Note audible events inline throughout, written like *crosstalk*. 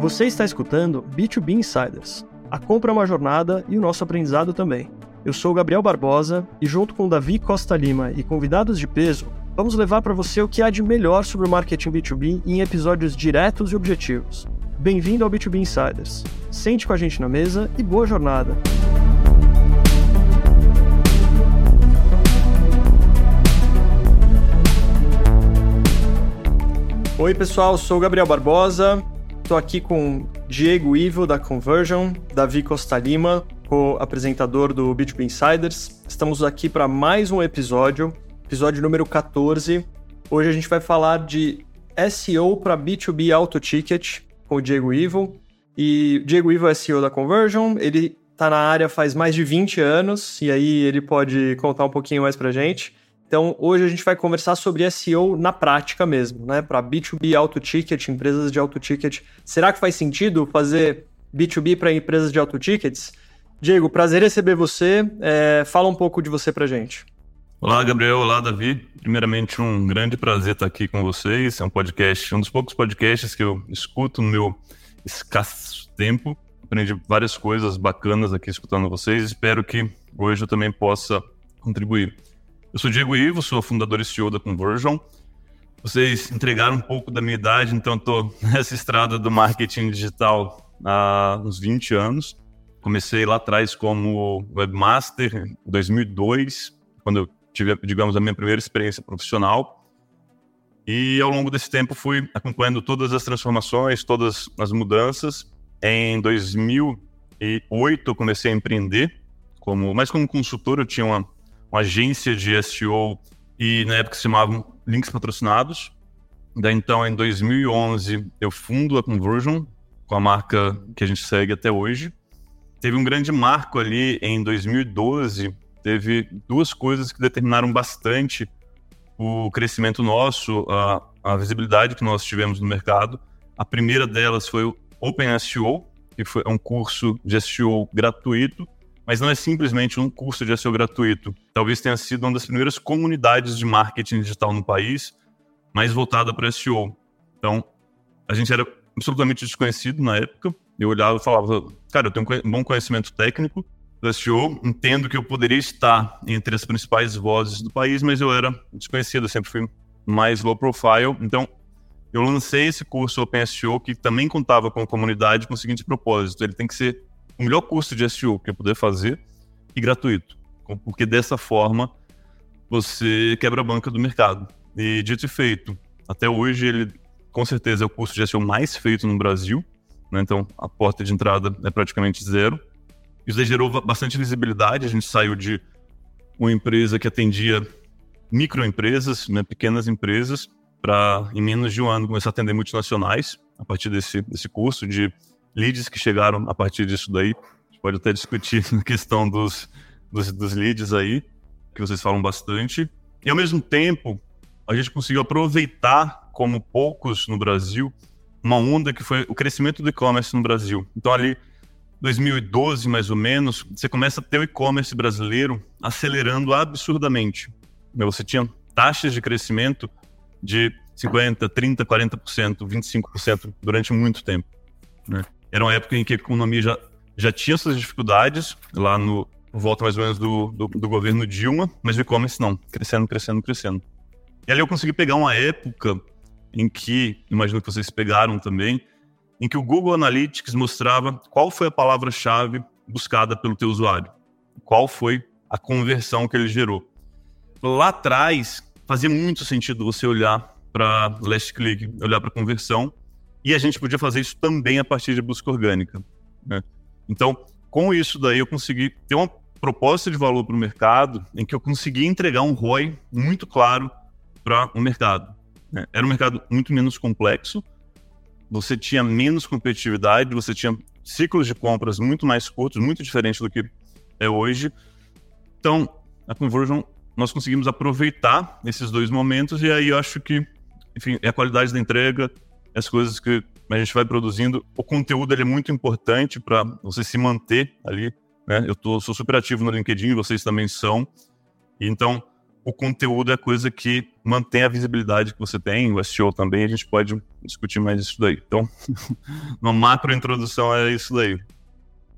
Você está escutando B2B Insiders. A compra é uma jornada e o nosso aprendizado também. Eu sou Gabriel Barbosa e, junto com Davi Costa Lima e convidados de peso, vamos levar para você o que há de melhor sobre o marketing B2B em episódios diretos e objetivos. Bem-vindo ao B2B Insiders. Sente com a gente na mesa e boa jornada! Oi, pessoal, sou Gabriel Barbosa. Estou aqui com Diego Ivo, da Conversion, Davi Costa Lima, co-apresentador do B2B Insiders. Estamos aqui para mais um episódio, episódio número 14. Hoje a gente vai falar de SEO para B2B Auto Ticket com o Diego Ivo. E Diego Ivo é CEO da Conversion, ele está na área faz mais de 20 anos, e aí ele pode contar um pouquinho mais para gente. Então, hoje a gente vai conversar sobre SEO na prática mesmo, né? Para B2B auto ticket, empresas de auto ticket. Será que faz sentido fazer B2B para empresas de auto tickets? Diego, prazer receber você. É, fala um pouco de você para gente. Olá, Gabriel. Olá, Davi. Primeiramente, um grande prazer estar aqui com vocês. É um podcast, um dos poucos podcasts que eu escuto no meu escasso tempo. Aprendi várias coisas bacanas aqui escutando vocês. Espero que hoje eu também possa contribuir. Eu sou Diego Ivo, sou fundador e CEO da Conversion. Vocês entregaram um pouco da minha idade, então estou *laughs* nessa estrada do marketing digital há uns 20 anos. Comecei lá atrás como webmaster em 2002, quando eu tive, digamos, a minha primeira experiência profissional. E ao longo desse tempo fui acompanhando todas as transformações, todas as mudanças. Em 2008 eu comecei a empreender, como, mas como consultor eu tinha uma uma agência de SEO e na época se chamavam Links Patrocinados. Daí então, em 2011, eu fundo a Conversion, com a marca que a gente segue até hoje. Teve um grande marco ali em 2012, teve duas coisas que determinaram bastante o crescimento nosso, a, a visibilidade que nós tivemos no mercado. A primeira delas foi o Open SEO, que foi um curso de SEO gratuito mas não é simplesmente um curso de SEO gratuito. Talvez tenha sido uma das primeiras comunidades de marketing digital no país, mais voltada para SEO. Então, a gente era absolutamente desconhecido na época. Eu olhava e falava, cara, eu tenho um bom conhecimento técnico do SEO, entendo que eu poderia estar entre as principais vozes do país, mas eu era desconhecido, eu sempre fui mais low profile. Então, eu lancei esse curso Open SEO que também contava com a comunidade com o seguinte propósito: ele tem que ser o melhor curso de SEO que eu puder fazer e gratuito. Porque dessa forma você quebra a banca do mercado. E dito e feito, até hoje ele com certeza é o curso de SEO mais feito no Brasil. Né? Então a porta de entrada é praticamente zero. Isso gerou bastante visibilidade. A gente saiu de uma empresa que atendia microempresas, né, pequenas empresas, para em menos de um ano começar a atender multinacionais a partir desse, desse curso de leads que chegaram a partir disso daí. A gente pode até discutir *laughs* na questão dos, dos, dos leads aí, que vocês falam bastante. E ao mesmo tempo, a gente conseguiu aproveitar, como poucos no Brasil, uma onda que foi o crescimento do e-commerce no Brasil. Então, ali, 2012 mais ou menos, você começa a ter o e-commerce brasileiro acelerando absurdamente. Você tinha taxas de crescimento de 50%, 30%, 40%, 25% durante muito tempo. Né? Era uma época em que a economia já, já tinha suas dificuldades, lá no volta mais ou menos do, do, do governo Dilma, mas o e-commerce não, crescendo, crescendo, crescendo. E ali eu consegui pegar uma época em que, imagino que vocês pegaram também, em que o Google Analytics mostrava qual foi a palavra-chave buscada pelo teu usuário, qual foi a conversão que ele gerou. Lá atrás, fazia muito sentido você olhar para last click, olhar para conversão, e a gente podia fazer isso também a partir de busca orgânica. Né? Então, com isso daí, eu consegui ter uma proposta de valor para o mercado em que eu consegui entregar um ROI muito claro para o mercado. Né? Era um mercado muito menos complexo, você tinha menos competitividade, você tinha ciclos de compras muito mais curtos, muito diferente do que é hoje. Então, a Conversion, nós conseguimos aproveitar esses dois momentos e aí eu acho que, enfim, é a qualidade da entrega, as coisas que a gente vai produzindo. O conteúdo é muito importante para você se manter ali. Né? Eu tô, sou super ativo no LinkedIn, vocês também são. Então, o conteúdo é a coisa que mantém a visibilidade que você tem, o SEO também, a gente pode discutir mais isso daí. Então, *laughs* uma macro introdução é isso daí.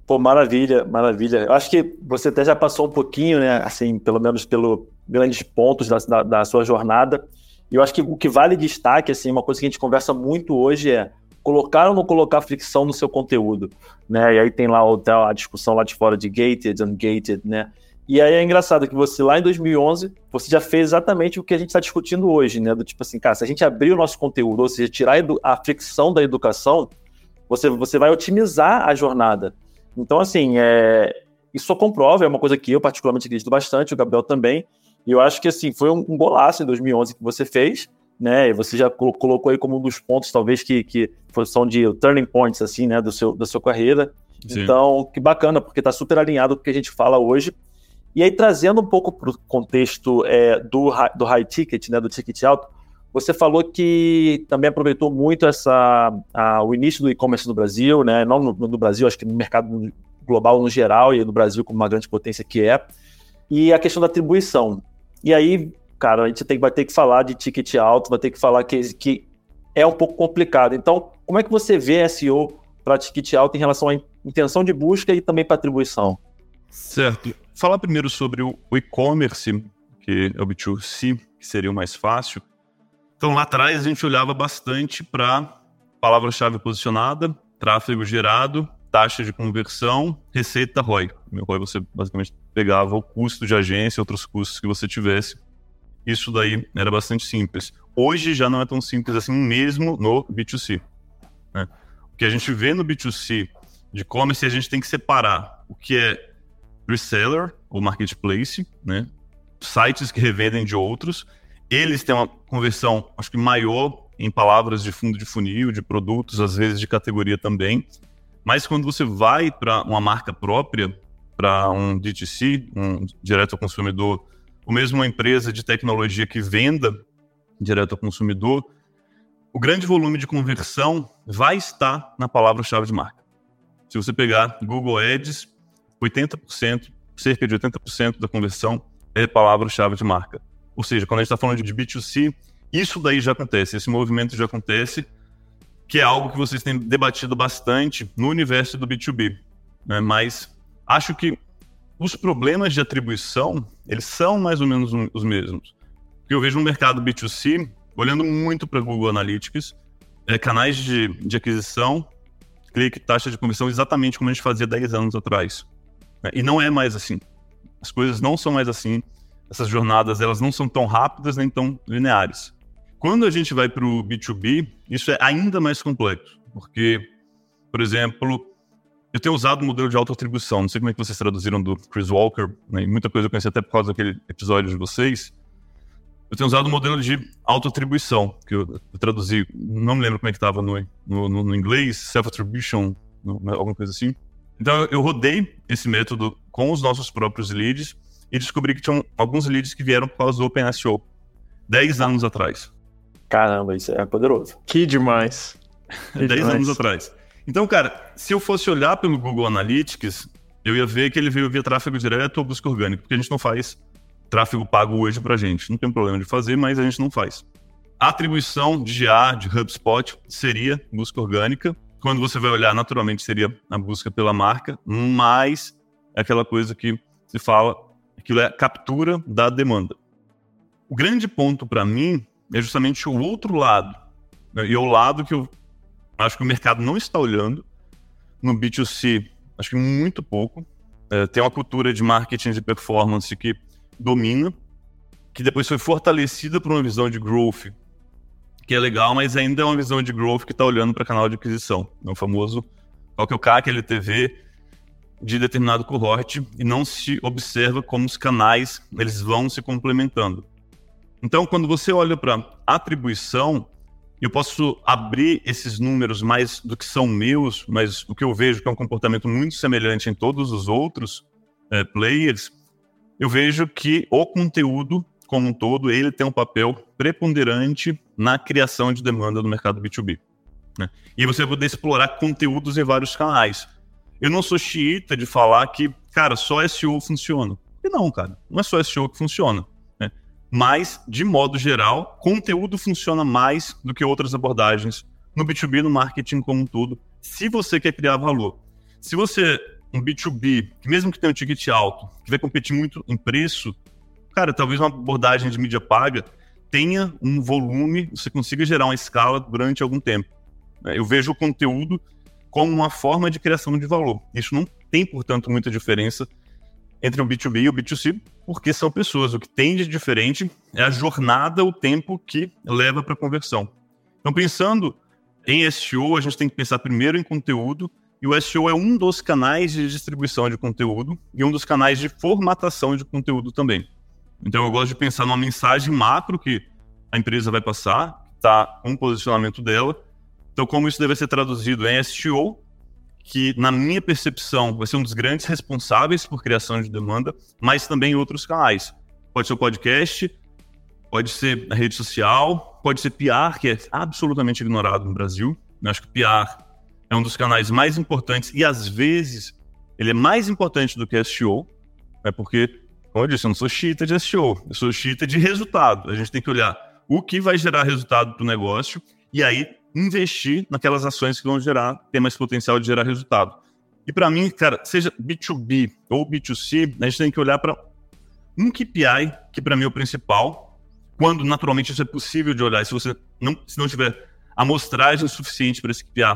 Pô, maravilha, maravilha. Eu acho que você até já passou um pouquinho, né, assim, pelo menos pelo grandes pontos da, da, da sua jornada. E eu acho que o que vale destaque, assim, uma coisa que a gente conversa muito hoje é colocar ou não colocar fricção no seu conteúdo, né? E aí tem lá a discussão lá de fora de gated, ungated, né? E aí é engraçado que você lá em 2011, você já fez exatamente o que a gente está discutindo hoje, né? Do tipo assim, cara, se a gente abrir o nosso conteúdo, ou seja, tirar a, a fricção da educação, você, você vai otimizar a jornada. Então, assim, é, isso só comprova, é uma coisa que eu particularmente acredito bastante, o Gabriel também, e eu acho que, assim, foi um, um golaço em 2011 que você fez, né? E você já colocou aí como um dos pontos, talvez, que, que são de turning points, assim, né, do seu, da sua carreira. Sim. Então, que bacana, porque está super alinhado com o que a gente fala hoje. E aí, trazendo um pouco para o contexto é, do, do high ticket, né, do ticket alto, você falou que também aproveitou muito essa, a, o início do e-commerce no Brasil, né, não no, no, Brasil, acho que no mercado global no geral e no Brasil como uma grande potência que é, e a questão da atribuição. E aí, cara, a gente tem, vai ter que falar de ticket alto, vai ter que falar que, que é um pouco complicado. Então, como é que você vê SEO para ticket alto em relação à intenção de busca e também para atribuição? Certo. Falar primeiro sobre o e-commerce, que é o B2C, que seria o mais fácil. Então, lá atrás, a gente olhava bastante para palavra-chave posicionada, tráfego gerado, taxa de conversão, receita ROI. O ROI você basicamente pegava o custo de agência, outros custos que você tivesse. Isso daí era bastante simples. Hoje já não é tão simples assim mesmo no B2C. Né? O que a gente vê no B2C de e-commerce, a gente tem que separar o que é reseller ou marketplace, né? Sites que revendem de outros. Eles têm uma conversão, acho que maior em palavras de fundo de funil, de produtos, às vezes de categoria também. Mas quando você vai para uma marca própria, para um DTC, um direto ao consumidor, ou mesmo uma empresa de tecnologia que venda direto ao consumidor, o grande volume de conversão vai estar na palavra-chave de marca. Se você pegar Google Ads, 80%, cerca de 80% da conversão é palavra-chave de marca. Ou seja, quando a gente está falando de B2C, isso daí já acontece, esse movimento já acontece, que é algo que vocês têm debatido bastante no universo do B2B. Né? Mas acho que os problemas de atribuição, eles são mais ou menos os mesmos. Porque eu vejo no mercado B2C, olhando muito para Google Analytics, é, canais de, de aquisição, clique, taxa de conversão, exatamente como a gente fazia 10 anos atrás. Né? E não é mais assim. As coisas não são mais assim. Essas jornadas elas não são tão rápidas nem tão lineares. Quando a gente vai para o B2B, isso é ainda mais complexo, porque, por exemplo, eu tenho usado o modelo de autoatribuição. Não sei como é que vocês traduziram do Chris Walker, né? muita coisa eu conheci até por causa daquele episódio de vocês. Eu tenho usado o modelo de autoatribuição, que eu, eu traduzi, não me lembro como é que estava no, no, no, inglês, self-attribution, alguma coisa assim. Então eu rodei esse método com os nossos próprios leads e descobri que tinham alguns leads que vieram por causa do OpenSEO, 10 anos atrás. Caramba, isso é poderoso. Que demais. 10 anos atrás. Então, cara, se eu fosse olhar pelo Google Analytics, eu ia ver que ele veio via tráfego direto ou busca orgânica, porque a gente não faz tráfego pago hoje pra gente. Não tem problema de fazer, mas a gente não faz. A atribuição de GA, de HubSpot, seria busca orgânica, quando você vai olhar, naturalmente seria a busca pela marca, mas é aquela coisa que se fala, aquilo é a captura da demanda. O grande ponto para mim é justamente o outro lado, né? e é o lado que eu acho que o mercado não está olhando. No B2C, acho que muito pouco. É, tem uma cultura de marketing de performance que domina, que depois foi fortalecida por uma visão de growth que é legal, mas ainda é uma visão de growth que está olhando para canal de aquisição. É o famoso qual que é o CAC, LTV de determinado cohort e não se observa como os canais eles vão se complementando. Então, quando você olha para atribuição, eu posso abrir esses números mais do que são meus, mas o que eu vejo que é um comportamento muito semelhante em todos os outros é, players, eu vejo que o conteúdo como um todo, ele tem um papel preponderante na criação de demanda no mercado B2B. Né? E você vai poder explorar conteúdos em vários canais. Eu não sou xiita de falar que, cara, só SEO funciona. E não, cara, não é só SEO que funciona. Mas, de modo geral, conteúdo funciona mais do que outras abordagens no B2B, no marketing como um todo, se você quer criar valor. Se você, um B2B, mesmo que tenha um ticket alto, que vai competir muito em preço, cara, talvez uma abordagem de mídia paga tenha um volume, você consiga gerar uma escala durante algum tempo. Eu vejo o conteúdo como uma forma de criação de valor. Isso não tem, portanto, muita diferença entre o B2B e o B2C, porque são pessoas. O que tem de diferente é a jornada, o tempo que leva para a conversão. Então, pensando em SEO, a gente tem que pensar primeiro em conteúdo, e o SEO é um dos canais de distribuição de conteúdo e um dos canais de formatação de conteúdo também. Então, eu gosto de pensar numa mensagem macro que a empresa vai passar, com o posicionamento dela. Então, como isso deve ser traduzido em SEO, que, na minha percepção, vai ser um dos grandes responsáveis por criação de demanda, mas também outros canais. Pode ser o podcast, pode ser a rede social, pode ser PR, que é absolutamente ignorado no Brasil. Eu acho que PR é um dos canais mais importantes e, às vezes, ele é mais importante do que SEO, é porque, como eu disse, eu não sou chita de SEO, eu sou chita de resultado. A gente tem que olhar o que vai gerar resultado para o negócio e aí investir naquelas ações que vão gerar, ter mais potencial de gerar resultado. E para mim, cara, seja B2B ou B2C, a gente tem que olhar para um KPI, que para mim é o principal, quando naturalmente isso é possível de olhar. Se você não, se não tiver amostragem suficiente para esse KPI,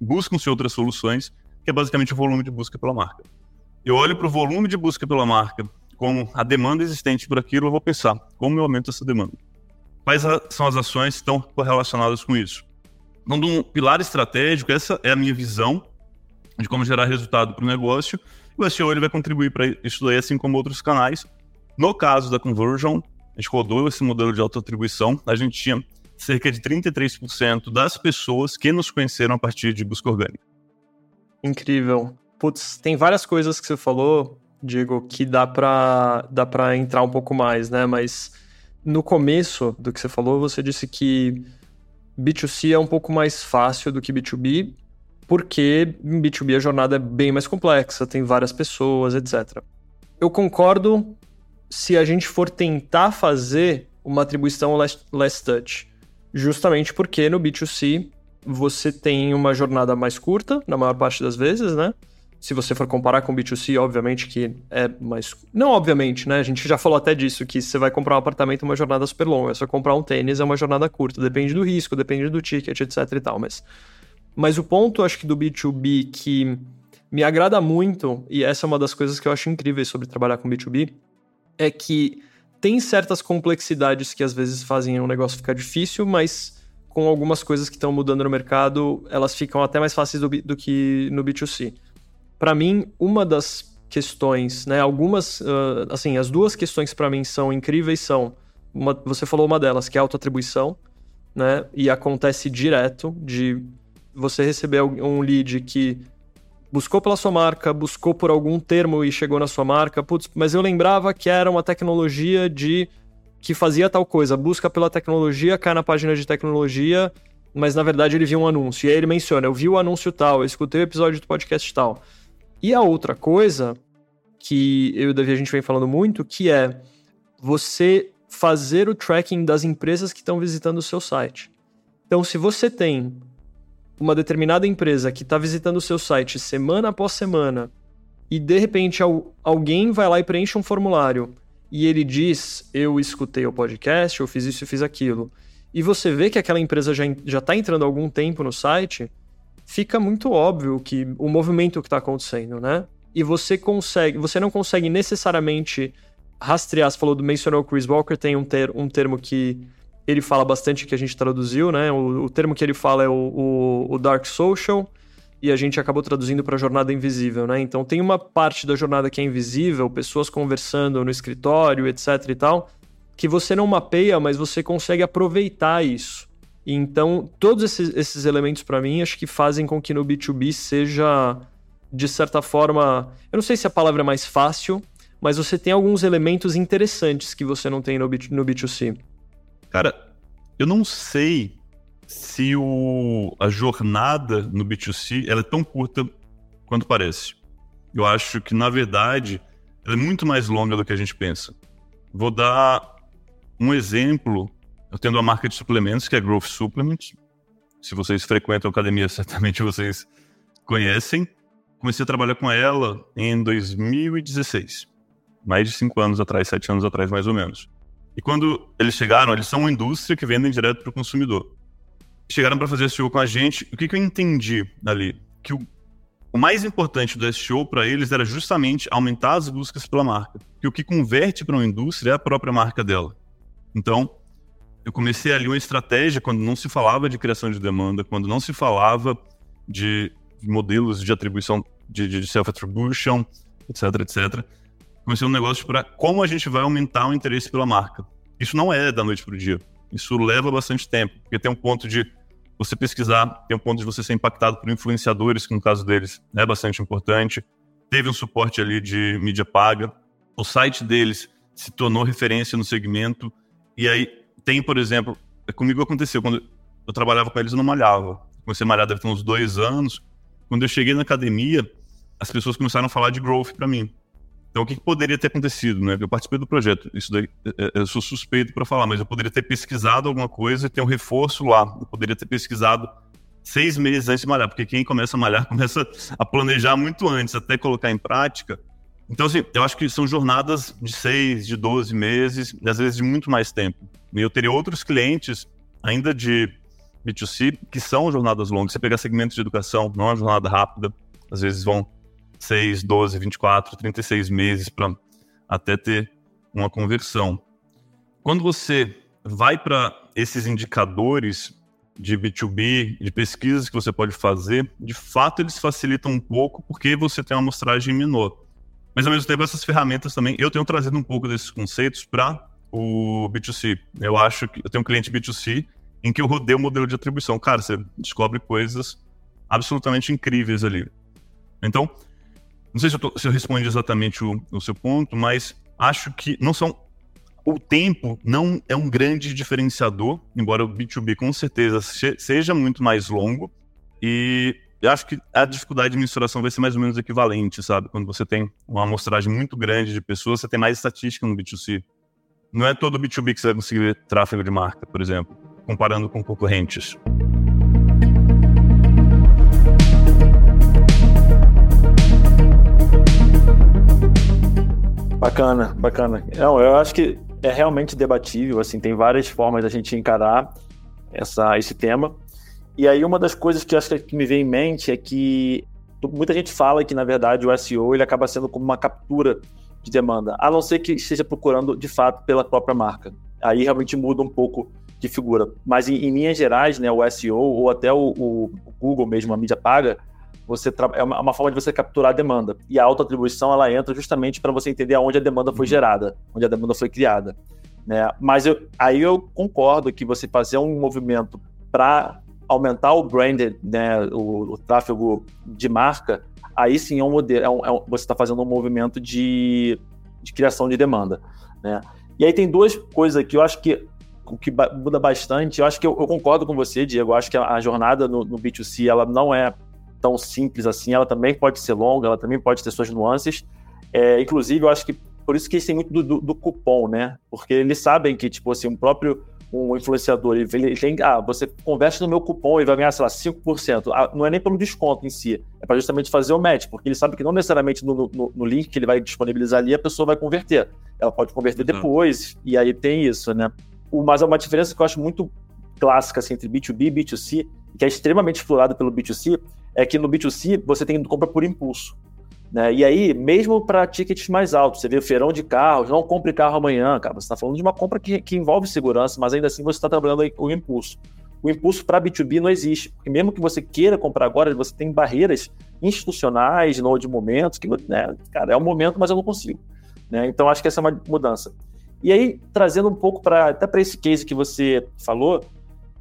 buscam-se outras soluções, que é basicamente o volume de busca pela marca. Eu olho para o volume de busca pela marca como a demanda existente por aquilo, eu vou pensar como eu aumento essa demanda. Quais são as ações que estão correlacionadas com isso? De um pilar estratégico, essa é a minha visão de como gerar resultado para o negócio. O SEO ele vai contribuir para isso daí, assim como outros canais. No caso da Conversion, a gente rodou esse modelo de autoatribuição, a gente tinha cerca de 33% das pessoas que nos conheceram a partir de busca orgânica. Incrível. Putz, tem várias coisas que você falou, Diego, que dá para dá entrar um pouco mais, né? Mas no começo do que você falou, você disse que B2C é um pouco mais fácil do que B2B, porque em B2B a jornada é bem mais complexa, tem várias pessoas, etc. Eu concordo se a gente for tentar fazer uma atribuição last, last touch, justamente porque no B2C você tem uma jornada mais curta, na maior parte das vezes, né? Se você for comparar com B2C, obviamente que é mais. Não, obviamente, né? A gente já falou até disso, que você vai comprar um apartamento é uma jornada super longa. Você comprar um tênis é uma jornada curta. Depende do risco, depende do ticket, etc e tal. Mas, mas o ponto, acho que, do B2B que me agrada muito, e essa é uma das coisas que eu acho incríveis sobre trabalhar com B2B, é que tem certas complexidades que às vezes fazem o negócio ficar difícil, mas com algumas coisas que estão mudando no mercado, elas ficam até mais fáceis do, do que no B2C para mim, uma das questões, né, algumas, uh, assim, as duas questões para mim são incríveis são, uma, você falou uma delas, que é autoatribuição, né, e acontece direto de você receber um lead que buscou pela sua marca, buscou por algum termo e chegou na sua marca, putz, mas eu lembrava que era uma tecnologia de que fazia tal coisa, busca pela tecnologia, cai na página de tecnologia, mas na verdade ele viu um anúncio, e aí ele menciona, eu vi o anúncio tal, eu escutei o episódio do podcast tal. E a outra coisa que eu e o Davi a gente vem falando muito, que é você fazer o tracking das empresas que estão visitando o seu site. Então, se você tem uma determinada empresa que está visitando o seu site semana após semana e de repente alguém vai lá e preenche um formulário e ele diz: Eu escutei o podcast, eu fiz isso e fiz aquilo, e você vê que aquela empresa já está entrando há algum tempo no site, fica muito óbvio que o movimento que está acontecendo, né? E você consegue, você não consegue necessariamente rastrear. Você falou do mencionou Chris Walker, tem um, ter, um termo que ele fala bastante que a gente traduziu, né? O, o termo que ele fala é o, o, o, Dark Social e a gente acabou traduzindo para jornada invisível, né? Então tem uma parte da jornada que é invisível, pessoas conversando no escritório, etc e tal, que você não mapeia, mas você consegue aproveitar isso. Então, todos esses, esses elementos, para mim, acho que fazem com que no B2B seja, de certa forma. Eu não sei se a palavra é mais fácil, mas você tem alguns elementos interessantes que você não tem no, B, no B2C. Cara, eu não sei se o, a jornada no B2C ela é tão curta quanto parece. Eu acho que, na verdade, ela é muito mais longa do que a gente pensa. Vou dar um exemplo, eu tendo uma marca de suplementos que é Growth Supplements. Se vocês frequentam academia, *laughs* certamente vocês conhecem. Comecei a trabalhar com ela em 2016, mais de cinco anos atrás, sete anos atrás, mais ou menos. E quando eles chegaram, eles são uma indústria que vendem direto para o consumidor. Chegaram para fazer SEO com a gente. O que, que eu entendi ali? Que o, o mais importante do SEO para eles era justamente aumentar as buscas pela marca. Que o que converte para uma indústria é a própria marca dela. Então, eu comecei ali uma estratégia quando não se falava de criação de demanda, quando não se falava de modelos de atribuição, de, de self-attribution, etc, etc. Comecei um negócio para como a gente vai aumentar o interesse pela marca. Isso não é da noite para o dia. Isso leva bastante tempo, porque tem um ponto de você pesquisar, tem um ponto de você ser impactado por influenciadores, que no caso deles é bastante importante. Teve um suporte ali de mídia paga. O site deles se tornou referência no segmento. E aí tem, por exemplo, comigo aconteceu, quando eu trabalhava com eles, eu não malhava. Comecei a malhar deve ter uns dois anos. Quando eu cheguei na academia, as pessoas começaram a falar de growth para mim. Então, o que, que, poderia ter acontecido? Né? Eu participei do projeto, isso daí, é, é, eu sou suspeito para falar, mas eu poderia ter pesquisado alguma coisa e ter um reforço lá. Eu poderia ter pesquisado seis meses antes de malhar, porque quem começa a malhar *laughs* começa a planejar muito antes, até colocar em prática. Então, assim, eu acho que são jornadas de seis, de 12 meses, e às vezes de muito mais tempo. Eu teria outros clientes, ainda de B2C, que são jornadas longas. Você pegar segmentos de educação, não é uma jornada rápida, às vezes vão 6, 12, 24, 36 meses para até ter uma conversão. Quando você vai para esses indicadores de B2B, de pesquisas que você pode fazer, de fato eles facilitam um pouco porque você tem uma amostragem menor. Mas ao mesmo tempo, essas ferramentas também, eu tenho trazido um pouco desses conceitos para o B2C. Eu acho que eu tenho um cliente B2C em que eu rodei o modelo de atribuição. Cara, você descobre coisas absolutamente incríveis ali. Então, não sei se eu, tô, se eu respondi exatamente o, o seu ponto, mas acho que não são o tempo não é um grande diferenciador, embora o B2B com certeza seja muito mais longo. E eu acho que a dificuldade de mensuração vai ser mais ou menos equivalente, sabe? Quando você tem uma amostragem muito grande de pessoas, você tem mais estatística no B2C. Não é todo B2B que você vai conseguir tráfego de marca, por exemplo, comparando com concorrentes. Bacana, bacana. Não, eu acho que é realmente debatível, assim, tem várias formas da gente encarar essa, esse tema. E aí uma das coisas que eu acho que me vem em mente é que muita gente fala que na verdade o SEO ele acaba sendo como uma captura de demanda, a não ser que esteja procurando de fato pela própria marca. Aí realmente muda um pouco de figura. Mas em, em linhas gerais, né, o SEO ou até o, o Google mesmo, a mídia paga, você é uma, uma, forma de você capturar a demanda. E a autoatribuição ela entra justamente para você entender aonde a demanda foi uhum. gerada, onde a demanda foi criada. Né? Mas eu, aí eu concordo que você fazer um movimento para aumentar o branded, né, o, o, tráfego de marca, aí sim é um modelo, é um, é um, você está fazendo um movimento de, de criação de demanda, né? E aí tem duas coisas aqui, eu acho que que muda bastante, eu acho que eu, eu, concordo com você, Diego, eu acho que a, a jornada no, no, B2C, ela não é tão simples assim, ela também pode ser longa, ela também pode ter suas nuances, é, inclusive eu acho que por isso que eles têm muito do, do, do cupom, né? Porque eles sabem que, tipo assim, o próprio um influenciador, ele, ele tem, ah, você converte no meu cupom e vai ganhar, sei lá, 5%. Ah, não é nem pelo desconto em si, é para justamente fazer o match, porque ele sabe que não necessariamente no, no, no, link que ele vai disponibilizar ali a pessoa vai converter. Ela pode converter uhum. depois, e aí tem isso, né? O, mas é uma diferença que eu acho muito clássica assim, entre B2B e B2C, que é extremamente explorada pelo B2C, é que no B2C você tem compra por impulso. Né? E aí, mesmo para tickets mais altos, você vê o feirão de carros, não compre carro amanhã, cara. Você está falando de uma compra que, que envolve segurança, mas ainda assim você está trabalhando o impulso. O impulso para B2B não existe, porque mesmo que você queira comprar agora, você tem barreiras institucionais, não de momentos, que, né, cara, é um momento, mas eu não consigo. Né? Então, acho que essa é uma mudança. E aí, trazendo um pouco para até para esse case que você falou,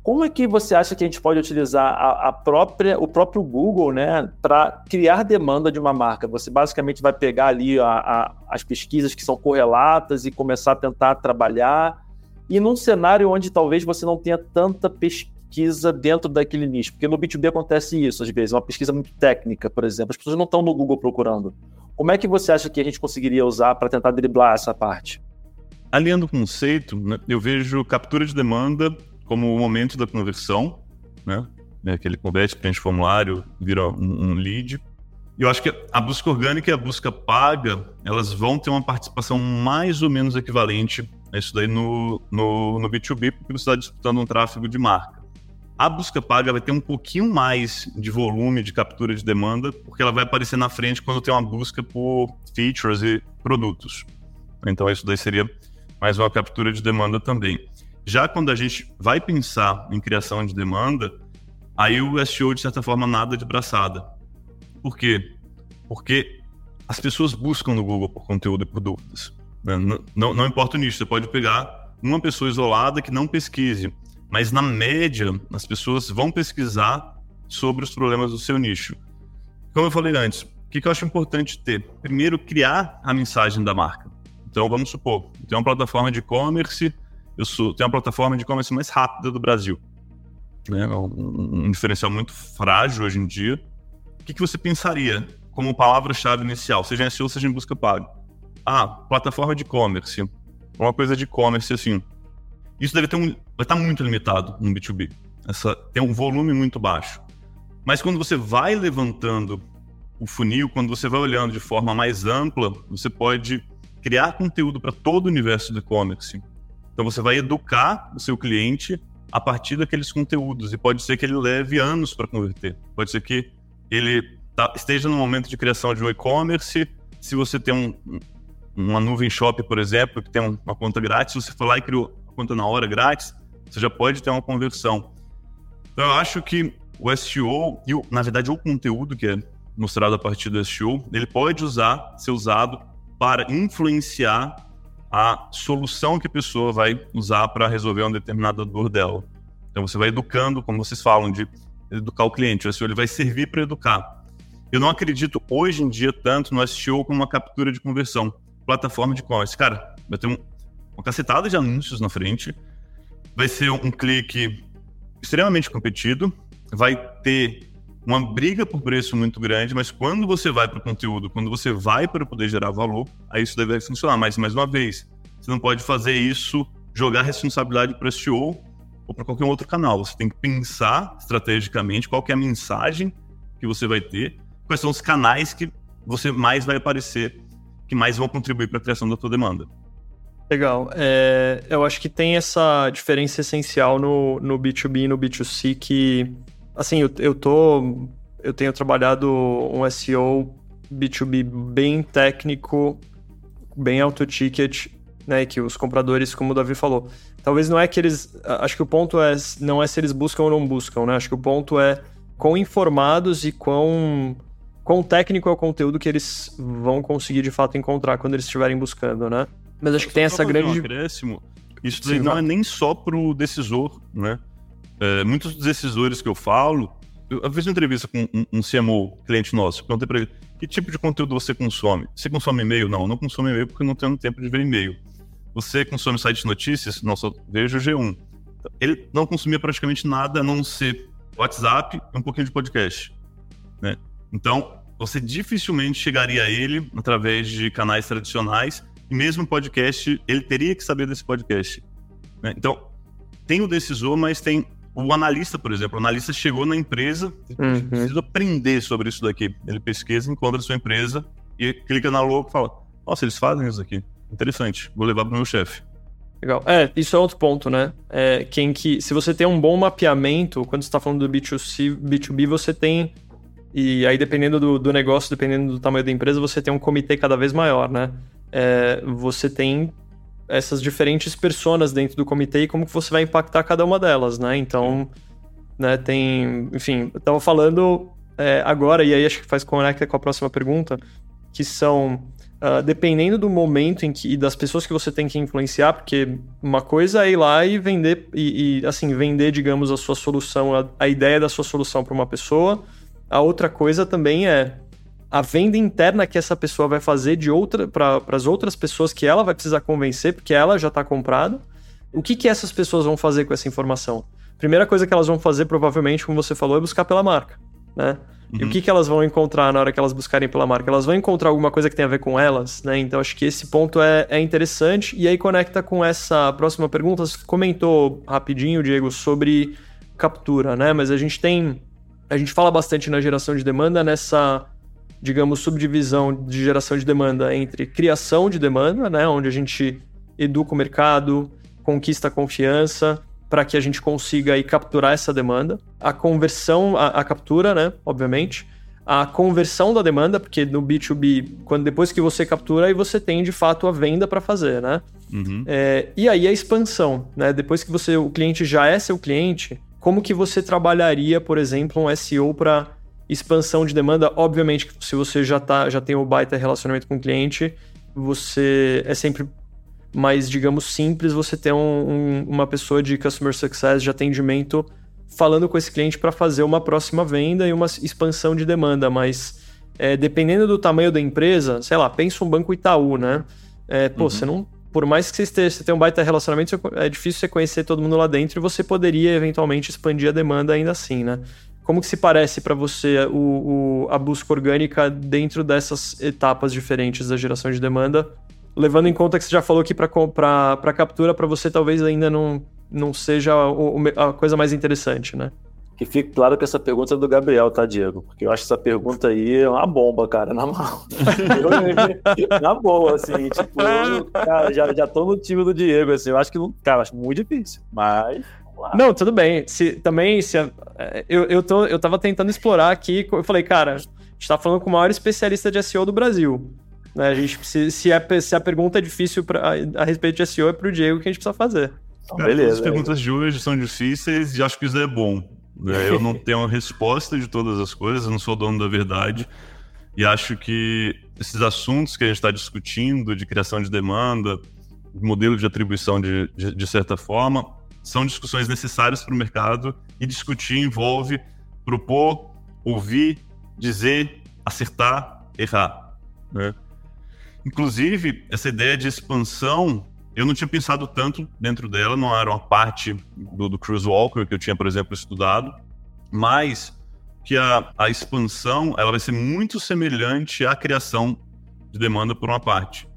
como é que você acha que a gente pode utilizar a, a própria, o próprio Google né, para criar demanda de uma marca? Você basicamente vai pegar ali a, a, as pesquisas que são correlatas e começar a tentar trabalhar. E num cenário onde talvez você não tenha tanta pesquisa dentro daquele nicho, porque no B2B acontece isso às vezes, uma pesquisa muito técnica, por exemplo, as pessoas não estão no Google procurando. Como é que você acha que a gente conseguiria usar para tentar driblar essa parte? alinhando o conceito, né, eu vejo captura de demanda como o momento da conversão, né? É aquele converte, preenche formulário, vira um, um lead. E eu acho que a busca orgânica e a busca paga, elas vão ter uma participação mais ou menos equivalente a isso daí no, no, no B2B, porque você está disputando um tráfego de marca. A busca paga vai ter um pouquinho mais de volume de captura de demanda, porque ela vai aparecer na frente quando tem uma busca por features e produtos. Então, isso daí seria mais uma captura de demanda também. Já quando a gente vai pensar em criação de demanda, aí o SEO, de certa forma, nada de braçada. Por quê? Porque as pessoas buscam no Google por conteúdo e por dúvidas. Né? Não, não, não importa o nicho, você pode pegar uma pessoa isolada que não pesquise, mas na média, as pessoas vão pesquisar sobre os problemas do seu nicho. Como eu falei antes, o que eu acho importante ter? Primeiro, criar a mensagem da marca. Então, vamos supor, tenho uma plataforma de e-commerce, eu sou, tenho a plataforma de e-commerce mais rápida do Brasil. Né? É um, um diferencial muito frágil hoje em dia o que, que você pensaria como palavra-chave inicial, seja em SEO, seja em busca paga? Ah, plataforma de e-commerce. Uma coisa de e-commerce assim. Isso deve ter um. Vai estar muito limitado no B2B. Essa, tem um volume muito baixo. Mas quando você vai levantando o funil, quando você vai olhando de forma mais ampla, você pode criar conteúdo para todo o universo do e-commerce. Então você vai educar o seu cliente a partir daqueles conteúdos e pode ser que ele leve anos para converter. Pode ser que ele tá, esteja no momento de criação de um e-commerce. Se você tem um, uma nuvem shop, por exemplo, que tem uma conta grátis, você for lá e criou a conta na hora grátis, você já pode ter uma conversão. Então, eu acho que o SEO, e na verdade o conteúdo que é mostrado a partir do SEO, ele pode usar, ser usado para influenciar a solução que a pessoa vai usar para resolver uma determinada dor dela. Então você vai educando, como vocês falam, de educar o cliente. O SEO ele vai servir para educar. Eu não acredito hoje em dia tanto no SEO como uma captura de conversão. Plataforma de e-commerce. Cara, vai ter um, uma cacetada de anúncios na frente. Vai ser um clique extremamente competido. Vai ter uma briga por preço muito grande, mas quando você vai para o conteúdo, quando você vai para poder gerar valor, aí isso deve funcionar. Mas, mais uma vez, você não pode fazer isso, jogar responsabilidade para o SEO ou para qualquer outro canal. Você tem que pensar estrategicamente qual é a mensagem que você vai ter, quais são os canais que você mais vai aparecer, que mais vão contribuir para a criação da sua demanda. Legal. É, eu acho que tem essa diferença essencial no, no B2B e no B2C que, assim, eu, eu tô... Eu tenho trabalhado um SEO B2B bem técnico, bem auto-ticket, né, que os compradores, como o Davi falou, talvez não é que eles. Acho que o ponto é não é se eles buscam ou não buscam, né? Acho que o ponto é quão informados e quão, quão técnico é o conteúdo que eles vão conseguir de fato encontrar quando eles estiverem buscando, né? Mas acho que tem essa grande. Um acréscimo, isso Sim, não é nem só pro decisor, né? É, muitos dos decisores que eu falo, eu fiz uma entrevista com um, um CMO, cliente nosso, perguntei para ele que tipo de conteúdo você consome. Você consome e-mail? Não, não consome e-mail porque não tenho tempo de ver e-mail. Você consome site de notícias? Não, só vejo o G1. Ele não consumia praticamente nada a não ser WhatsApp e um pouquinho de podcast. Né? Então, você dificilmente chegaria a ele através de canais tradicionais, e mesmo podcast, ele teria que saber desse podcast. Né? Então, tem o decisor, mas tem o analista, por exemplo. O analista chegou na empresa, uhum. precisa aprender sobre isso daqui. Ele pesquisa, encontra a sua empresa e clica na logo e fala: Nossa, eles fazem isso aqui. Interessante, vou levar para o meu chefe. Legal. É, isso é outro ponto, né? É, quem que, se você tem um bom mapeamento, quando você está falando do B2C, B2B, você tem. E aí, dependendo do, do, negócio, dependendo do tamanho da empresa, você tem um comitê cada vez maior, né? É, você tem essas diferentes personas dentro do comitê e como que você vai impactar cada uma delas, né? Então, né, tem. Enfim, eu tava falando é, agora, e aí acho que faz conecta com a próxima pergunta, que são Uh, dependendo do momento em que e das pessoas que você tem que influenciar, porque uma coisa é ir lá e vender e, e assim vender, digamos, a sua solução, a, a ideia da sua solução para uma pessoa. A outra coisa também é a venda interna que essa pessoa vai fazer de outra para as outras pessoas que ela vai precisar convencer, porque ela já está comprada. O que, que essas pessoas vão fazer com essa informação? Primeira coisa que elas vão fazer, provavelmente, como você falou, é buscar pela marca. né? Uhum. E o uhum. que, que elas vão encontrar na hora que elas buscarem pela marca? Elas vão encontrar alguma coisa que tem a ver com elas, né? Então acho que esse ponto é, é interessante. E aí conecta com essa próxima pergunta. Você comentou rapidinho, Diego, sobre captura, né? Mas a gente tem. A gente fala bastante na geração de demanda nessa, digamos, subdivisão de geração de demanda entre criação de demanda, né? Onde a gente educa o mercado, conquista a confiança para que a gente consiga aí capturar essa demanda. A conversão, a, a, captura, né, obviamente. A conversão da demanda, porque no B2B, quando depois que você captura, aí você tem de fato a venda para fazer, né? Uhum. É, e aí a expansão, né? Depois que você, o cliente já é seu cliente, como que você trabalharia, por exemplo, um SEO para expansão de demanda? Obviamente se você já tá, já tem o baita relacionamento com o cliente, você é sempre mais, digamos, simples você ter um, um, uma pessoa de customer success, de atendimento, falando com esse cliente para fazer uma próxima venda e uma expansão de demanda. Mas é, dependendo do tamanho da empresa, sei lá, pensa um banco Itaú, né? É, pô, uhum. você não. Por mais que você, esteja, você tenha um baita relacionamento, é difícil você conhecer todo mundo lá dentro e você poderia eventualmente expandir a demanda ainda assim, né? Como que se parece para você o, o, a busca orgânica dentro dessas etapas diferentes da geração de demanda levando em conta que você já falou que para captura, para você talvez ainda não, não seja o, a coisa mais interessante, né? Que fique claro que essa pergunta é do Gabriel, tá, Diego? Porque eu acho essa pergunta aí é uma bomba, cara, na mão. *laughs* na boa, assim, tipo, cara, já, já tô no time do Diego, assim, eu acho que, não, cara, acho muito difícil, mas... Não, tudo bem. Se, também, se, eu, eu, tô, eu tava tentando explorar aqui, eu falei, cara, a gente tá falando com o maior especialista de SEO do Brasil. Né? A gente, se, se, a, se a pergunta é difícil pra, a, a respeito de SEO, é pro Diego que a gente precisa fazer. Então, beleza. As perguntas de hoje são difíceis e acho que isso é bom. Né? Eu não *laughs* tenho a resposta de todas as coisas, eu não sou dono da verdade. E acho que esses assuntos que a gente está discutindo, de criação de demanda, modelo de atribuição de, de, de certa forma, são discussões necessárias para o mercado e discutir envolve propor, ouvir, dizer, acertar, errar. Né? Inclusive, essa ideia de expansão, eu não tinha pensado tanto dentro dela, não era uma parte do, do Cruise Walker que eu tinha, por exemplo, estudado, mas que a, a expansão ela vai ser muito semelhante à criação de demanda por uma parte.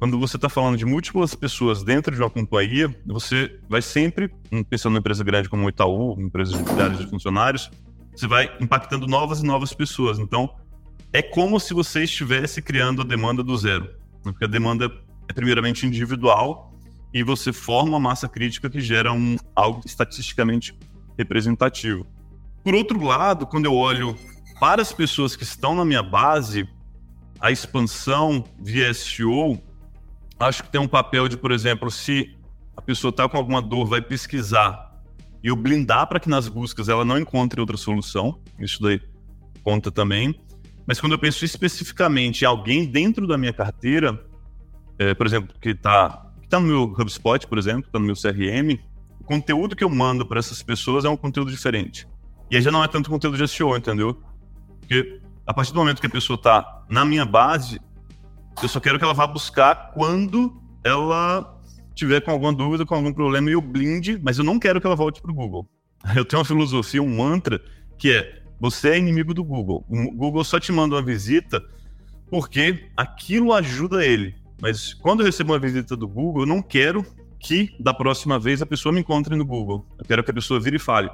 Quando você está falando de múltiplas pessoas dentro de uma companhia, você vai sempre, pensando numa empresa grande como o Itaú, empresa de milhares de funcionários, você vai impactando novas e novas pessoas. Então, é como se você estivesse criando a demanda do zero. Né? Porque a demanda é primeiramente individual e você forma uma massa crítica que gera um, algo estatisticamente representativo. Por outro lado, quando eu olho para as pessoas que estão na minha base, a expansão via SEO, acho que tem um papel de, por exemplo, se a pessoa está com alguma dor, vai pesquisar e eu blindar para que nas buscas ela não encontre outra solução. Isso daí conta também. Mas quando eu penso especificamente em alguém dentro da minha carteira, é, por exemplo, que está que tá no meu HubSpot, por exemplo, está no meu CRM, o conteúdo que eu mando para essas pessoas é um conteúdo diferente. E aí já não é tanto conteúdo de SEO, entendeu? Porque a partir do momento que a pessoa está na minha base, eu só quero que ela vá buscar quando ela tiver com alguma dúvida, com algum problema e eu blinde, mas eu não quero que ela volte para o Google. *laughs* Eu tenho uma filosofia, um mantra, que é você é inimigo do Google. O Google só te manda uma visita porque aquilo ajuda ele. Mas quando eu recebo uma visita do Google, eu não quero que da próxima vez a pessoa me encontre no Google. Eu quero que a pessoa vire e fale: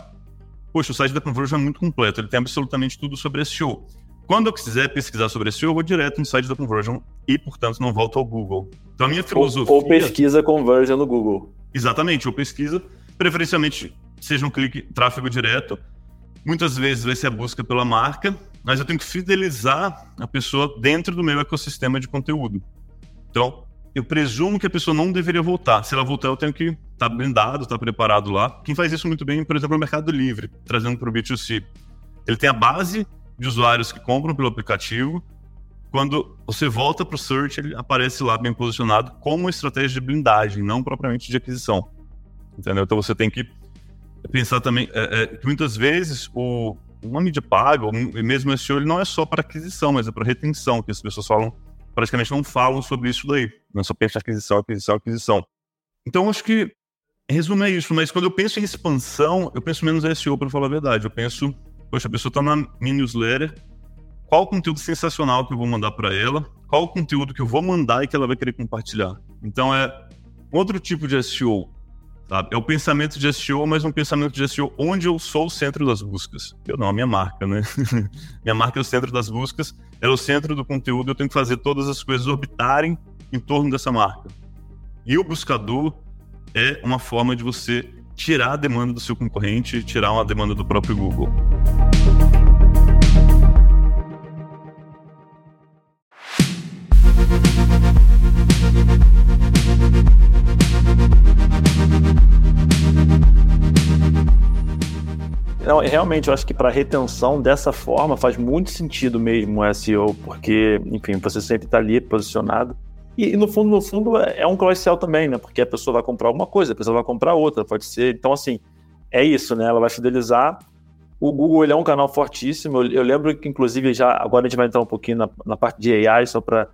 Poxa, o site da Conversion é muito completo, ele tem absolutamente tudo sobre SEO. Quando eu quiser pesquisar sobre SEO, eu vou direto no site da Conversion e, portanto, não volto ao Google. Então, a minha filosofia. Ou, ou pesquisa Conversion no Google. Exatamente, ou pesquisa, preferencialmente seja um clique tráfego direto, Muitas vezes vai ser a busca pela marca, mas eu tenho que fidelizar a pessoa dentro do meu ecossistema de conteúdo. Então, eu presumo que a pessoa não deveria voltar. Se ela voltar, eu tenho que estar tá blindado, estar tá preparado lá. Quem faz isso muito bem, por exemplo, é o Mercado Livre, trazendo para o B2C. Ele tem a base de usuários que compram pelo aplicativo. Quando você volta para o search, ele aparece lá bem posicionado como estratégia de blindagem, não propriamente de aquisição. Entendeu? Então você tem que pensar também é, é, que muitas vezes o, uma mídia paga, ou mesmo SEO, ele não é só para aquisição, mas é para retenção, que as pessoas falam, praticamente não falam sobre isso daí. Não é só pensa aquisição, aquisição, aquisição. Então, acho que, resumo, é isso. Mas quando eu penso em expansão, eu penso menos em SEO, para falar a verdade. Eu penso poxa, a pessoa está na minha newsletter, qual o conteúdo sensacional que eu vou mandar para ela, qual o conteúdo que eu vou mandar e que ela vai querer compartilhar. Então é outro tipo de SEO, sabe? É o pensamento de SEO, mas um pensamento de SEO onde eu sou o centro das buscas. Eu não, a minha marca, né? *laughs* minha marca é o centro das buscas, é o centro do conteúdo, eu tenho que fazer todas as coisas orbitarem em torno dessa marca. E o buscador é uma forma de você tirar a demanda do seu concorrente, tirar uma demanda do próprio Google. Não, realmente, eu acho que para retenção dessa forma faz muito sentido mesmo o SEO, porque, enfim, você sempre está ali posicionado. E, e, no fundo, no fundo, é, é um cross-sell também, né? Porque a pessoa vai comprar alguma coisa, a pessoa vai comprar outra, pode ser. Então, assim, é isso, né? Ela vai fidelizar. O Google ele é um canal fortíssimo. Eu, eu lembro que, inclusive, já agora a gente vai entrar um pouquinho na, na parte de AI, só para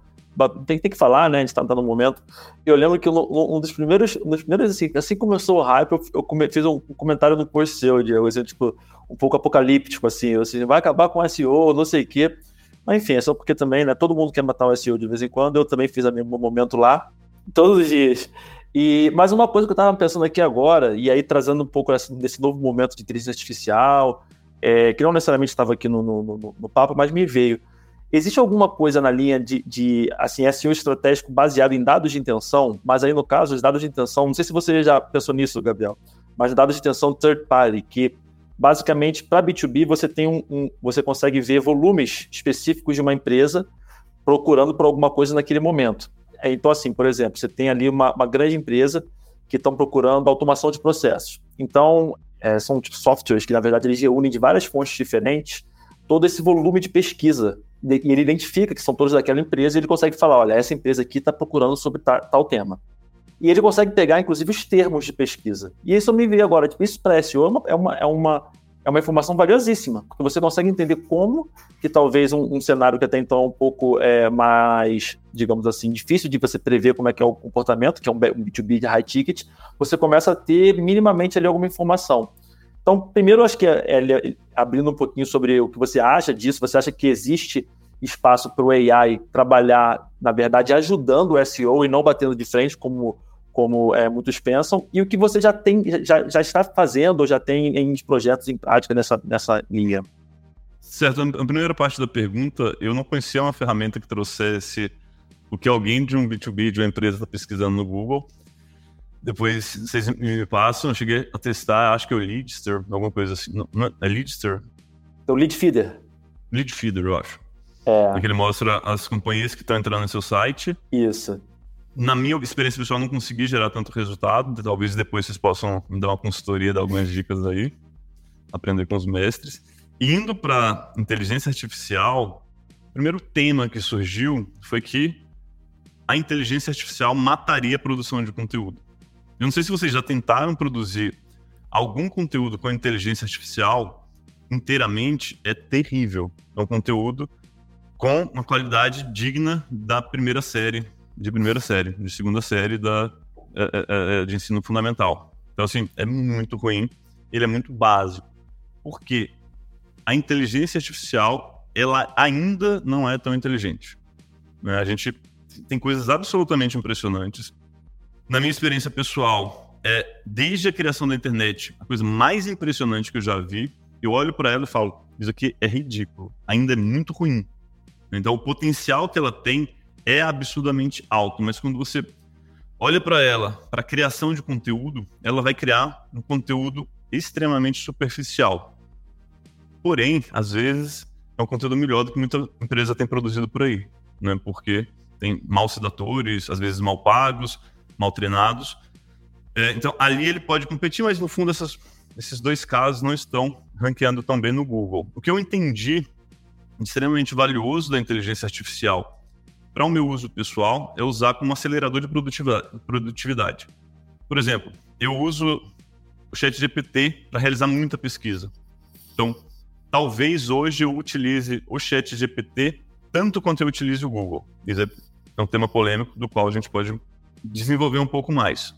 tem, tem, que falar, né? A gente está tá no momento. Eu lembro que um, dos primeiros, um dos primeiros assim, assim começou o hype, eu, eu come, fiz um comentário no post seu, Diego, assim, tipo, um pouco apocalíptico, assim, assim, vai acabar com SEO, não sei o quê. Mas enfim, é só porque também, né? Todo mundo quer matar o SEO de vez em quando. Eu também fiz o mesmo momento lá, todos os dias. E, mas uma coisa que eu estava pensando aqui agora, e aí trazendo um pouco desse novo momento de inteligência artificial, é, que não necessariamente estava aqui no, no, no, no papo, mas me veio Existe alguma coisa na linha de, de assim, SEO estratégico baseado em dados de intenção? Mas aí, no caso, os dados de intenção, não sei se você já pensou nisso, Gabriel, mas dados de intenção third party, que basicamente para B2B você tem um, um, você consegue ver volumes específicos de uma empresa procurando por alguma coisa naquele momento. É, então, assim, por exemplo, você tem ali uma, uma grande empresa que estão procurando automação de processos. Então, é, são tipo, softwares que, na verdade, eles reúnem de várias fontes diferentes todo esse volume de pesquisa e ele identifica que são todos daquela empresa e ele consegue falar, olha, essa empresa aqui está procurando sobre tal, tal, tema. E ele consegue pegar, inclusive, os termos de pesquisa. E isso me veio agora, tipo, isso para SEO é uma, é uma, é uma, é uma informação valiosíssima, porque você consegue entender como que talvez um, um cenário que até então é um pouco é, mais, digamos assim, difícil de você prever como é que é o comportamento, que é um B2B de high ticket, você começa a ter minimamente ali alguma informação. Então, primeiro, acho que é, é, abrindo um pouquinho sobre o que você acha disso, você acha que existe espaço para o AI trabalhar, na verdade, ajudando o SEO e não batendo de frente, como, como é, muitos pensam, e o que você já tem, já, já está fazendo ou já tem em projetos em prática nessa, nessa linha? Certo, a primeira parte da pergunta, eu não conhecia uma ferramenta que trouxesse o que alguém de um B2B, de uma empresa está pesquisando no Google, depois vocês me passam, eu cheguei a testar, acho que é o Leadster, alguma coisa assim. Não, não é Leadster? É o Lead Feeder. Lead Feeder, eu acho. É. Que ele mostra as companhias que estão entrando no seu site. Isso. Na minha experiência pessoal, não consegui gerar tanto resultado. Talvez depois vocês possam me dar uma consultoria, dar algumas dicas aí. Aprender com os mestres. indo para inteligência artificial, o primeiro tema que surgiu foi que a inteligência artificial mataria a produção de conteúdo. Eu não sei se vocês já tentaram produzir algum conteúdo com inteligência artificial inteiramente, é terrível. É um conteúdo com uma qualidade digna da primeira série, de primeira série, de segunda série da, é, é, é, de ensino fundamental. Então, assim, é muito ruim, ele é muito básico. Por quê? A inteligência artificial, ela ainda não é tão inteligente. Né? A gente tem coisas absolutamente impressionantes na minha experiência pessoal, é desde a criação da internet, a coisa mais impressionante que eu já vi, eu olho para ela e falo: isso aqui é ridículo, ainda é muito ruim. Então, o potencial que ela tem é absurdamente alto, mas quando você olha para ela, para a criação de conteúdo, ela vai criar um conteúdo extremamente superficial. Porém, às vezes, é um conteúdo melhor do que muita empresa tem produzido por aí, né? Porque tem maus redatores, às vezes mal pagos, mal treinados. É, então, ali ele pode competir, mas no fundo essas, esses dois casos não estão ranqueando tão bem no Google. O que eu entendi extremamente valioso da inteligência artificial para o meu uso pessoal é usar como acelerador de produtividade. Por exemplo, eu uso o ChatGPT para realizar muita pesquisa. Então, talvez hoje eu utilize o ChatGPT tanto quanto eu utilize o Google. Isso é um tema polêmico do qual a gente pode desenvolver um pouco mais.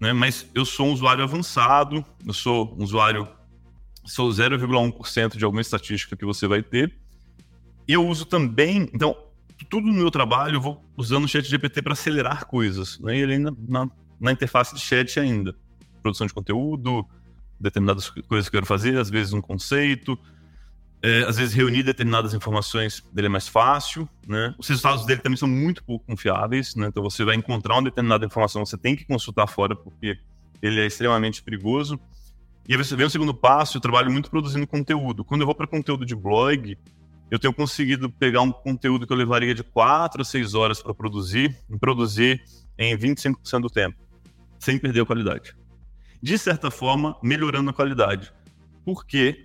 Né? Mas eu sou um usuário avançado, eu sou um usuário sou 0,1% de alguma estatística que você vai ter. Eu uso também, então, tudo no meu trabalho eu vou usando o chat GPT para acelerar coisas, né? E ele ainda na, na interface de chat ainda. Produção de conteúdo, determinadas coisas que eu quero fazer, às vezes um conceito, é, às vezes reunir determinadas informações dele é mais fácil, né? Os resultados dele também são muito pouco confiáveis, né? Então você vai encontrar uma determinada informação, você tem que consultar fora porque ele é extremamente perigoso. E aí você vem o segundo passo, eu trabalho muito produzindo conteúdo. Quando eu vou para conteúdo de blog, eu tenho conseguido pegar um conteúdo que eu levaria de 4 a 6 horas para produzir, e produzir em 25% do tempo, sem perder a qualidade. De certa forma, melhorando a qualidade. Porque,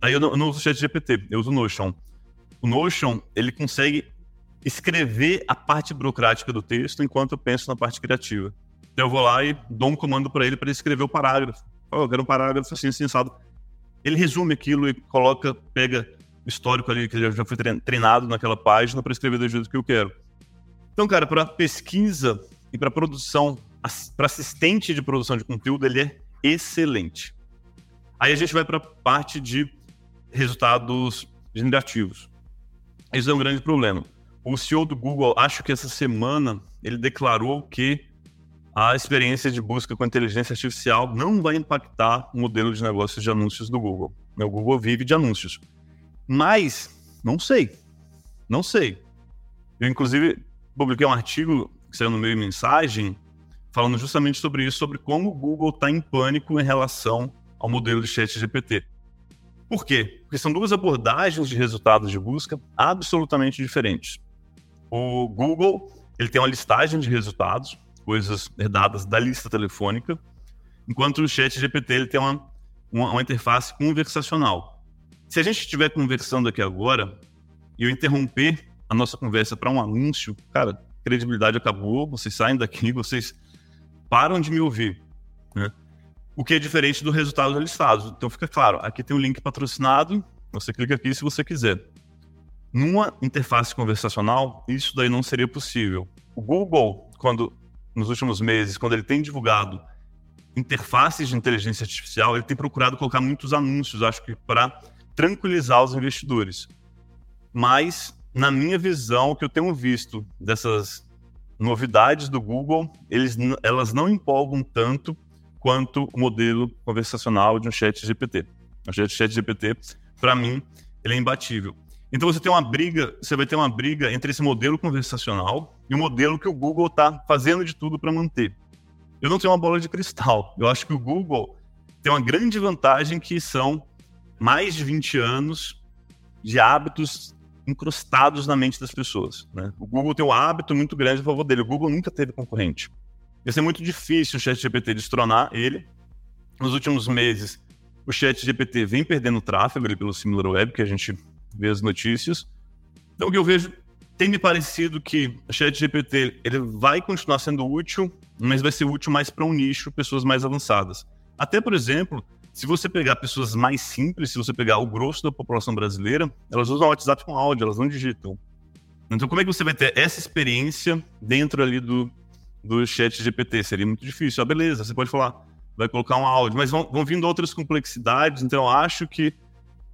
aí eu não, eu não uso o chat GPT, eu uso o Notion. O Notion, ele consegue escrever a parte burocrática do texto enquanto eu penso na parte criativa. Então eu vou lá e dou um comando para ele para escrever o parágrafo. Oh, eu quero um parágrafo assim, assim, sensado. Ele resume aquilo e coloca, pega histórico ali que ele já foi treinado naquela página para escrever do jeito que eu quero. Então, cara, para pesquisa e para produção, para assistente de produção de conteúdo, ele é excelente. Aí a gente vai para a parte de resultados generativos. Isso é um grande problema. O CEO do Google, acho que essa semana, ele declarou que a experiência de busca com inteligência artificial não vai impactar o modelo de negócios de anúncios do Google. O Google vive de anúncios. Mas, não sei. Não sei. Eu, inclusive, publiquei um artigo que saiu no meio mensagem falando justamente sobre isso, sobre como o Google está em pânico em relação ao modelo de chat GPT. Por quê? Porque são duas abordagens de resultados de busca absolutamente diferentes. O Google ele tem uma listagem de resultados, coisas herdadas da lista telefônica, enquanto o chat GPT ele tem uma, uma, uma interface conversacional. Se a gente estiver conversando aqui agora e eu interromper a nossa conversa para um anúncio, cara, credibilidade acabou, vocês saem daqui, *laughs* vocês param de me ouvir. Né? O que é diferente do resultado da listado. Então fica claro, aqui tem um link patrocinado, você clica aqui se você quiser. Numa interface conversacional, isso daí não seria possível. O Google, quando nos últimos meses, quando ele tem divulgado interfaces de inteligência artificial, ele tem procurado colocar muitos anúncios, acho que para tranquilizar os investidores. Mas, na minha visão, o que eu tenho visto dessas novidades do Google, eles, elas não empolgam tanto quanto o modelo conversacional de um chat GPT. O chat GPT, para mim, ele é imbatível. Então você tem uma briga, você vai ter uma briga entre esse modelo conversacional e o modelo que o Google está fazendo de tudo para manter. Eu não tenho uma bola de cristal. Eu acho que o Google tem uma grande vantagem que são mais de 20 anos de hábitos incrustados na mente das pessoas. Né? O Google tem um hábito muito grande a favor dele. O Google nunca teve concorrente. Ia ser muito difícil o chat GPT destronar ele. Nos últimos meses, o chat GPT vem perdendo tráfego ali pelo SimilarWeb, que a gente vê as notícias. Então, o que eu vejo tem me parecido que o chat GPT ele vai continuar sendo útil, mas vai ser útil mais para um nicho, pessoas mais avançadas. Até, por exemplo, se você pegar pessoas mais simples, se você pegar o grosso da população brasileira, elas usam o WhatsApp com áudio, elas não digitam. Então, como é que você vai ter essa experiência dentro ali do, do chat GPT? Seria muito difícil. Ah, beleza, você pode falar, vai colocar um áudio, mas vão, vão vindo outras complexidades, então eu acho que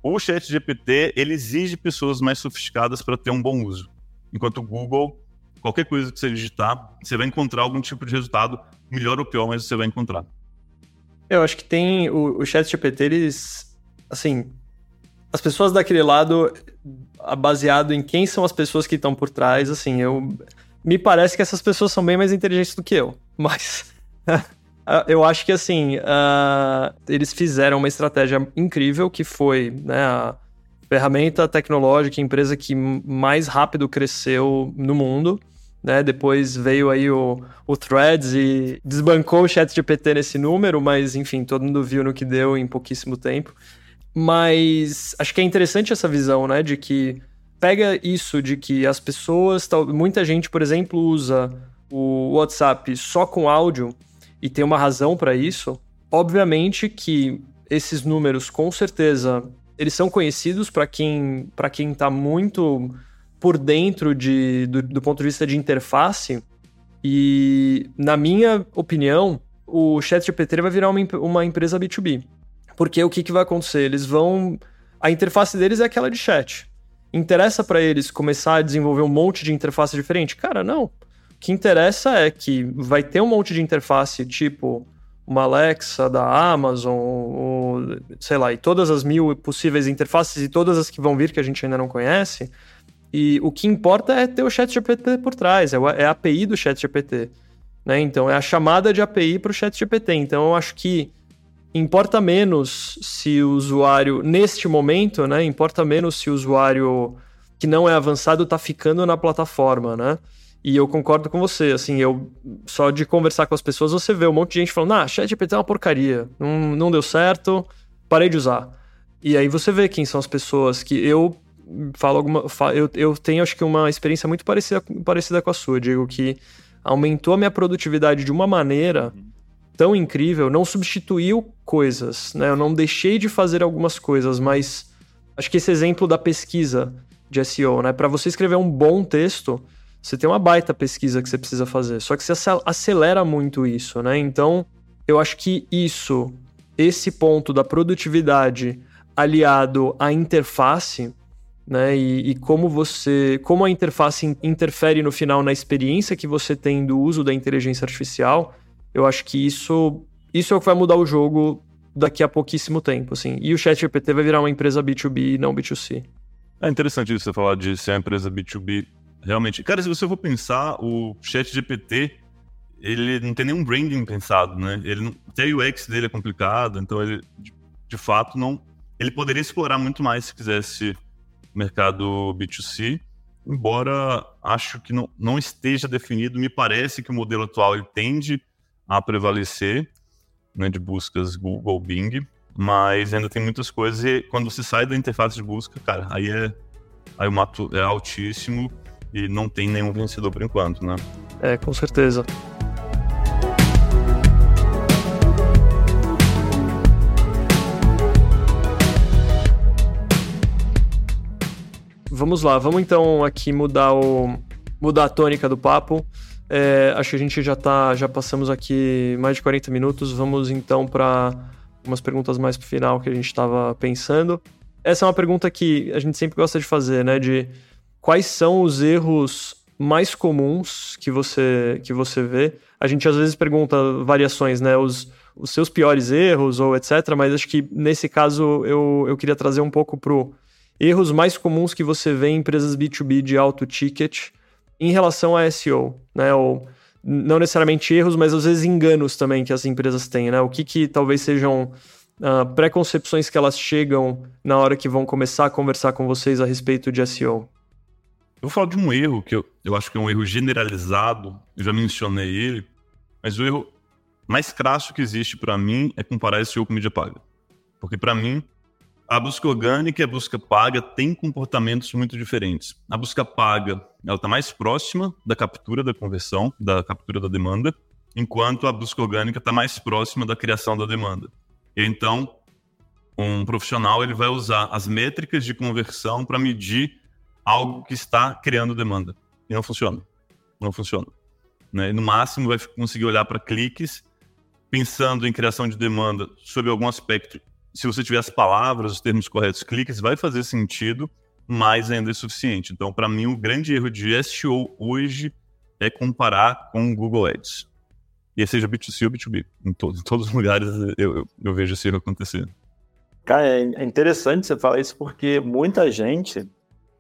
o chat GPT, ele exige pessoas mais sofisticadas para ter um bom uso. Enquanto o Google, qualquer coisa que você digitar, você vai encontrar algum tipo de resultado, melhor ou pior, mas você vai encontrar. Eu acho que tem o, o chat GPT, eles, assim, as pessoas daquele lado, baseado em quem são as pessoas que estão por trás, assim, eu me parece que essas pessoas são bem mais inteligentes do que eu, *laughs* mas eu acho que assim uh, eles fizeram uma estratégia incrível que foi né, a ferramenta tecnológica, a empresa que mais rápido cresceu no mundo. Né? Depois veio aí o, o Threads e desbancou o chat GPT nesse número, mas enfim, todo mundo viu no que deu em pouquíssimo tempo. Mas acho que é interessante essa visão, né? De que pega isso de que as pessoas, muita gente, por exemplo, usa o WhatsApp só com áudio e tem uma razão para isso. Obviamente que esses números, com certeza, eles são conhecidos para quem para quem está muito por dentro de, do, do ponto de vista de interface. E, na minha opinião, o ChatGPT vai virar uma, uma empresa B2B. Porque o que, que vai acontecer? Eles vão. A interface deles é aquela de chat. Interessa para eles começar a desenvolver um monte de interface diferente? Cara, não. O que interessa é que vai ter um monte de interface tipo uma Alexa da Amazon, ou, sei lá, e todas as mil possíveis interfaces e todas as que vão vir que a gente ainda não conhece. E o que importa é ter o ChatGPT por trás, é, é a API do ChatGPT. Né? Então, é a chamada de API para o ChatGPT. Então, eu acho que importa menos se o usuário, neste momento, né? Importa menos se o usuário que não é avançado está ficando na plataforma, né? E eu concordo com você, assim, eu só de conversar com as pessoas, você vê um monte de gente falando, ah, ChatGPT é uma porcaria, não, não deu certo, parei de usar. E aí você vê quem são as pessoas que eu falo alguma. Eu, eu tenho, acho que, uma experiência muito parecida, parecida com a sua. Digo que aumentou a minha produtividade de uma maneira tão incrível, não substituiu coisas, né? Eu não deixei de fazer algumas coisas, mas acho que esse exemplo da pesquisa de SEO, né? Para você escrever um bom texto, você tem uma baita pesquisa que você precisa fazer. Só que você acelera muito isso, né? Então, eu acho que isso, esse ponto da produtividade aliado à interface, né? E, e, como você, como a interface interfere no final na experiência que você tem do uso da inteligência artificial, eu acho que isso, isso é o que vai mudar o jogo daqui a pouquíssimo tempo, assim. E o ChatGPT vai virar uma empresa B2B e não B2C. É interessante você falar de ser uma empresa B2B. Realmente, cara, se você for pensar, o ChatGPT ele não tem nenhum branding pensado, né? Ele não, até o UX dele é complicado, então ele de, de fato não ele poderia explorar muito mais se quisesse mercado B2C, embora acho que não, não esteja definido, me parece que o modelo atual ele tende a prevalecer né, de buscas Google, Bing, mas ainda tem muitas coisas e quando você sai da interface de busca, cara, aí é aí o mato é altíssimo e não tem nenhum vencedor por enquanto, né? É, com certeza. Vamos lá, vamos então aqui mudar o mudar a tônica do papo. É, acho que a gente já tá, já passamos aqui mais de 40 minutos. Vamos então para umas perguntas mais pro final que a gente estava pensando. Essa é uma pergunta que a gente sempre gosta de fazer, né? De quais são os erros mais comuns que você que você vê? A gente às vezes pergunta variações, né? Os, os seus piores erros ou etc. Mas acho que nesse caso eu, eu queria trazer um pouco pro erros mais comuns que você vê em empresas B2B de alto ticket em relação a SEO, né? Ou não necessariamente erros, mas às vezes enganos também que as empresas têm, né? O que, que talvez sejam uh, preconcepções que elas chegam na hora que vão começar a conversar com vocês a respeito de SEO? Eu vou falar de um erro que eu, eu acho que é um erro generalizado, eu já mencionei ele, mas o erro mais crasso que existe para mim é comparar SEO com mídia paga. Porque para mim, a busca orgânica e a busca paga têm comportamentos muito diferentes. A busca paga ela está mais próxima da captura da conversão, da captura da demanda, enquanto a busca orgânica está mais próxima da criação da demanda. Então, um profissional ele vai usar as métricas de conversão para medir algo que está criando demanda. E não funciona. Não funciona. Né? No máximo vai conseguir olhar para cliques pensando em criação de demanda sob algum aspecto se você tiver as palavras, os termos corretos, cliques, vai fazer sentido, mas ainda é suficiente. Então, para mim, o grande erro de SEO hoje é comparar com o Google Ads. E seja B2C ou B2B. Em, todo, em todos os lugares eu, eu, eu, vejo esse erro acontecer. Cara, é, é interessante você falar isso porque muita gente,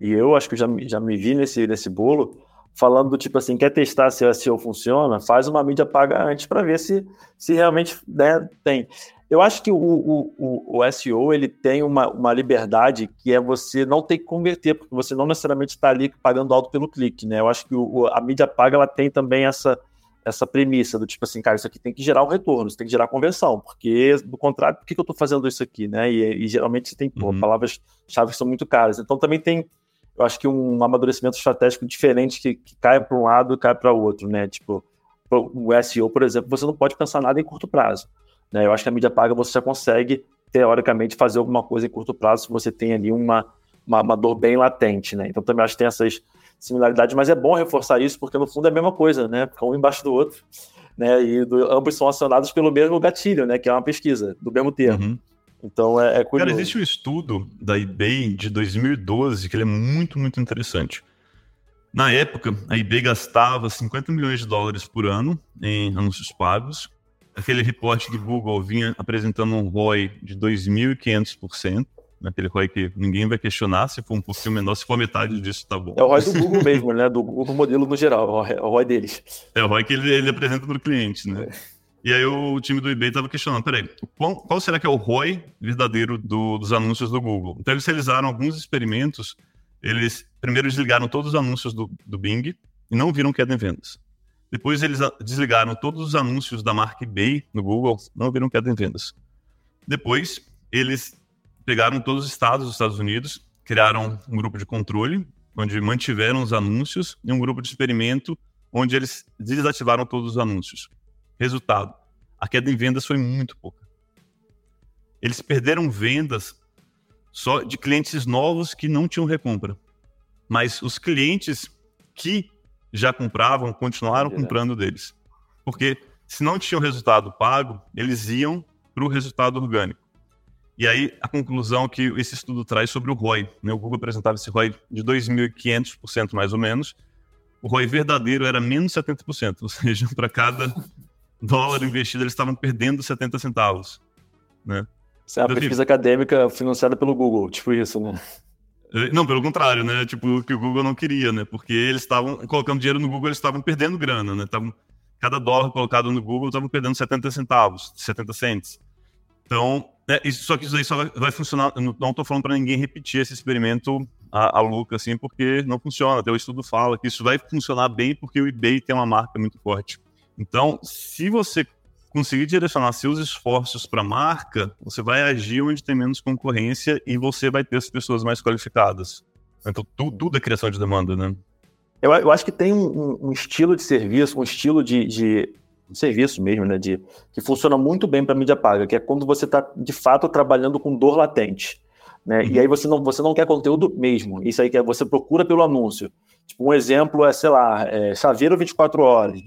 e eu acho que já, já me vi nesse, nesse bolo, falando do tipo assim, quer testar se o SEO funciona, faz uma mídia paga antes para ver se, se realmente né, tem. Eu acho que o, o, o, SEO ele tem uma, uma liberdade que é você não ter que converter, porque você não necessariamente está ali pagando alto pelo clique, né? Eu acho que o, a mídia paga ela tem também essa, essa premissa do tipo assim, cara, isso aqui tem que gerar um retorno, isso tem que gerar conversão, porque do contrário, por que, que eu estou fazendo isso aqui, né? E, e geralmente você tem uhum. palavras-chave que são muito caras. Então também tem, eu acho que um amadurecimento estratégico diferente que, que cai para um lado e cai para o outro, né? Tipo, o SEO, por exemplo, você não pode pensar nada em curto prazo. Né? Eu acho que a mídia paga você já consegue, teoricamente, fazer alguma coisa em curto prazo se você tem ali uma, uma, uma dor bem latente. Né? Então também acho que tem essas similaridades, mas é bom reforçar isso porque no fundo é a mesma coisa, né? Fica um embaixo do outro. Né, e do, ambos são acionados pelo mesmo gatilho, né, que é uma pesquisa, do mesmo termo. Uhum. Então é, é curioso. Cara, existe um estudo da eBay de 2012 que ele é muito, muito interessante. Na época, a eBay gastava 50 milhões de dólares por ano em anúncios pagos. Aquele reporte do Google vinha apresentando um ROI de 2.500%, aquele ROI que ninguém vai questionar, se for um pouquinho menor, se for metade disso, tá bom. É o ROI do Google mesmo, né? Do Google modelo no geral, é o ROI deles. É o ROI que ele, ele apresenta para o cliente, né? É. E aí o time do eBay estava questionando, peraí, qual, qual, será que é o ROI verdadeiro do, dos anúncios do Google? Então eles realizaram alguns experimentos, eles primeiro desligaram todos os anúncios do, do Bing e não viram queda em vendas. Depois eles desligaram todos os anúncios da marca eBay no Google, não viram queda em vendas. Depois eles pegaram todos os estados dos Estados Unidos, criaram um grupo de controle, onde mantiveram os anúncios, e um grupo de experimento, onde eles desativaram todos os anúncios. Resultado: a queda em vendas foi muito pouca. Eles perderam vendas só de clientes novos que não tinham recompra. Mas os clientes que já compravam continuaram comprando deles. Porque se não tinham resultado pago, eles iam para o resultado orgânico. E aí a conclusão que esse estudo traz sobre o ROI. Né? O Google apresentava esse ROI de 2.500% mais ou menos. O ROI verdadeiro era menos 70%, ou seja, para cada dólar investido, eles estavam perdendo 70 centavos. Né? Isso é uma então, pesquisa assim, acadêmica financiada pelo Google, tipo isso, né? Não, pelo contrário, né? Tipo, que o Google não queria, né? Porque eles estavam colocando dinheiro no Google, eles estavam perdendo grana, né? Tavam, cada dólar colocado no Google estavam perdendo 70 centavos, 70 cents. Então, é, isso, só que isso aí só vai, vai funcionar. Não estou falando para ninguém repetir esse experimento a, a louca, assim, porque não funciona. Até o estudo fala que isso vai funcionar bem porque o eBay tem uma marca muito forte. Então, se você conseguir direcionar seus esforços para a marca, você vai agir onde tem menos concorrência e você vai ter as pessoas mais qualificadas. Então, tudo, tudo é criação de demanda, né? Eu, eu acho que tem um, um, estilo de serviço, um estilo de, de serviço mesmo, né? De, que funciona muito bem para mídia paga, que é quando você está de fato trabalhando com dor latente. Né? Uhum. E aí você não, você não quer conteúdo mesmo. Isso aí que é, você procura pelo anúncio. Tipo, um exemplo é, sei lá, é, chaveiro 24 horas,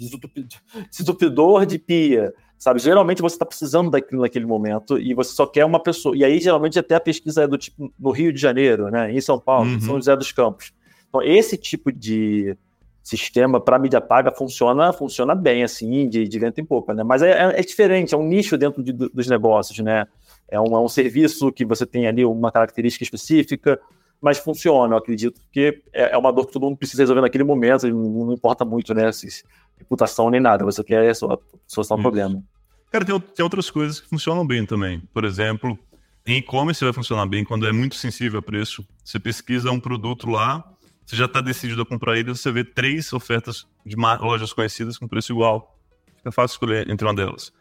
desentupidor de pia, sabe? Geralmente você está precisando daquilo naquele momento e você só quer uma pessoa. E aí, geralmente, até a pesquisa é do tipo no Rio de Janeiro, né? Em São Paulo, uhum. em São José dos Campos. Então, esse tipo de sistema para mídia paga funciona funciona bem, assim, de, de vento em pouco, né? Mas é, é, é diferente, é um nicho dentro de, dos negócios, né? É um, é um serviço que você tem ali uma característica específica, mas funciona, eu acredito, porque é, é uma dor que todo mundo precisa resolver naquele momento, não, importa muito, né? Se, reputação nem nada, você quer só solucionar um problema. Cara, tem, tem outras coisas que funcionam bem também. Por exemplo, em e-commerce vai funcionar bem quando é muito sensível a preço. Você pesquisa um produto lá, você já está decidido a comprar ele, você vê três ofertas de lojas conhecidas com preço igual. Fica fácil escolher entre uma delas.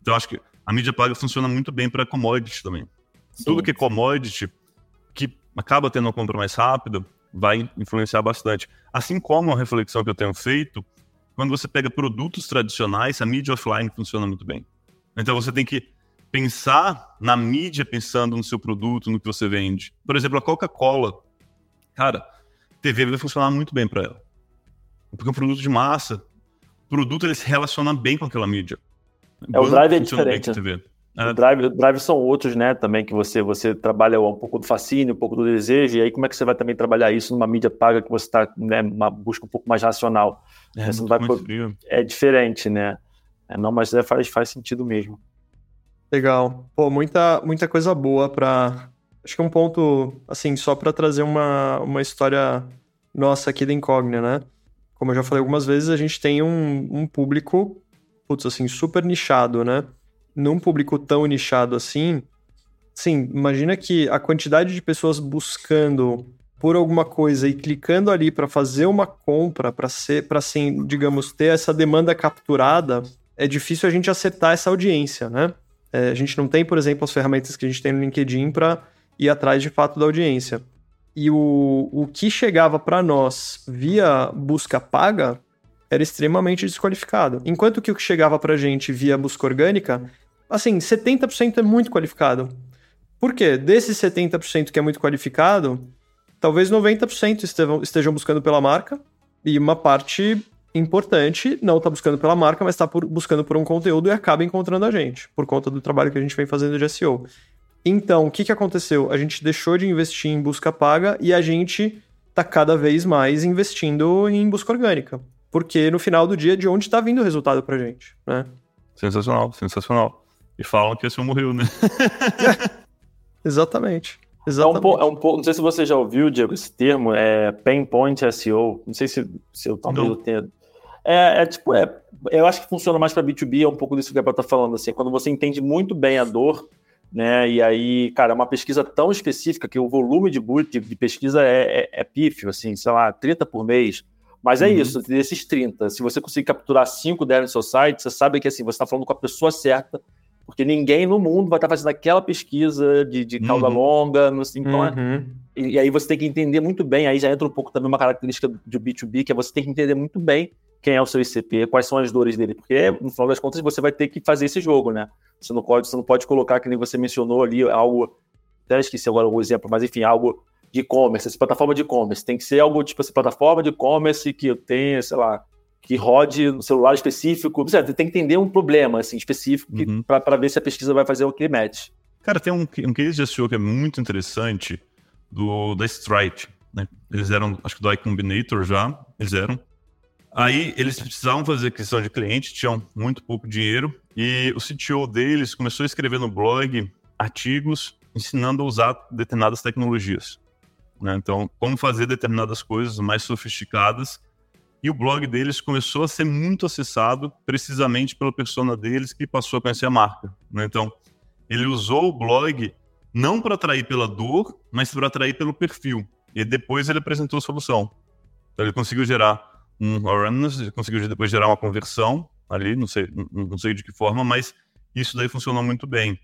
Então, acho que a mídia paga funciona muito bem para commodity também. Sim. Tudo que é commodity, que acaba tendo uma compra mais rápida, vai influenciar bastante. Assim como a reflexão que eu tenho feito, quando você pega produtos tradicionais, a mídia offline funciona muito bem. Então, você tem que pensar na mídia pensando no seu produto, no que você vende. Por exemplo, a Coca-Cola. Cara, TV vai funcionar muito bem para ela. Porque é um produto de massa. O produto ele se relaciona bem com aquela mídia. É, o drive é diferente. É. O drive, drive são outros, né? Também que você você trabalha um pouco do fascínio, um pouco do desejo, e aí como é que você vai também trabalhar isso numa mídia paga que você está, né, uma busca um pouco mais racional? É, você não vai por... é diferente, né? É, não, mas é, faz, faz sentido mesmo. Legal. Pô, muita, muita coisa boa para Acho que é um ponto, assim, só para trazer uma, uma história nossa aqui da Incógnita, né? Como eu já falei algumas vezes, a gente tem um, um público, putz, assim, super nichado, né? Num público tão nichado assim, sim, imagina que a quantidade de pessoas buscando por alguma coisa e clicando ali para fazer uma compra, para ser, para assim, digamos, ter essa demanda capturada, é difícil a gente acertar essa audiência, né? É, a gente não tem, por exemplo, as ferramentas que a gente tem no LinkedIn para ir atrás de fato da audiência. E o, o que chegava para nós via busca paga era extremamente desqualificado. Enquanto que o que chegava para gente via busca orgânica, assim, 70% é muito qualificado. Por quê? Desses 70% que é muito qualificado, talvez 90% estejam, estejam buscando pela marca e uma parte importante não está buscando pela marca, mas está buscando por um conteúdo e acaba encontrando a gente, por conta do trabalho que a gente vem fazendo de SEO. Então, o que, que aconteceu? A gente deixou de investir em busca paga e a gente está cada vez mais investindo em busca orgânica. Porque no final do dia, de onde está vindo o resultado para gente, né? Sensacional, sensacional. E falam que esse morreu, né? Exatamente. *laughs* Exatamente. É um, é um pouco, não sei se você já ouviu, Diego, esse termo, é Pain Point SEO. Não sei se, se eu talvez eu tenha. É, é, tipo, é, eu acho que funciona mais para B2B, é um pouco disso que o Gabriel tá falando, assim, quando você entende muito bem a dor, né, e aí, cara, é uma pesquisa tão específica que o volume de, de, de pesquisa é, é, é, pífio, assim, sei lá, 30 por mês, mas é uhum. isso, desses 30, se você conseguir capturar 5 delas no seu site, você sabe que, assim, você está falando com a pessoa certa, porque ninguém no mundo vai estar fazendo aquela pesquisa de, de cauda uhum. longa, assim, então é, uhum. e, e, aí você tem que entender muito bem, aí já entra um pouco também uma característica do B2B, que é você tem que entender muito bem quem é o seu ICP, quais são as dores dele, porque no final das contas você vai ter que fazer esse jogo, né? Você não pode, você não pode colocar, que nem você mencionou ali, algo, até esqueci agora o exemplo, mas enfim, algo de e-commerce, essa plataforma de e-commerce, tem que ser algo tipo essa plataforma de e-commerce que tenha, sei lá, que rode no celular específico. Você tem que entender um problema assim, específico uhum. para ver se a pesquisa vai fazer o que match. Cara, tem um, um case de SEO que é muito interessante do da Stripe. Né? Eles eram, acho que do iCombinator já, eles eram. Aí eles precisavam fazer aquisição de cliente, tinham muito pouco dinheiro, e o CTO deles começou a escrever no blog artigos ensinando a usar determinadas tecnologias. Né? Então, como fazer determinadas coisas mais sofisticadas e o blog deles começou a ser muito acessado precisamente pela persona deles que passou a conhecer a marca. Né? Então, ele usou o blog não para atrair pela dor, mas para atrair pelo perfil. E depois ele apresentou a solução. Então, ele conseguiu gerar um awareness, conseguiu depois gerar uma conversão ali, não sei, não sei de que forma, mas isso daí funcionou muito bem.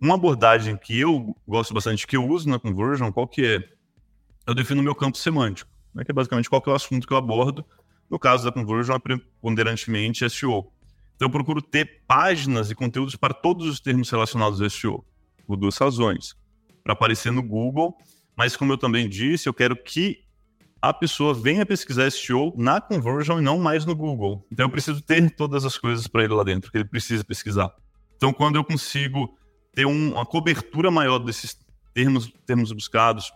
Uma abordagem que eu gosto bastante, que eu uso na Conversion, qual que é? Eu defino meu campo semântico né, que é basicamente qual é o assunto que eu abordo. No caso da Conversion, é preponderantemente SEO. Então, eu procuro ter páginas e conteúdos para todos os termos relacionados a SEO, por duas razões. Para aparecer no Google, mas como eu também disse, eu quero que a pessoa venha pesquisar SEO na Conversion e não mais no Google. Então, eu preciso ter todas as coisas para ele lá dentro, que ele precisa pesquisar. Então, quando eu consigo ter um, uma cobertura maior desses termos, termos buscados,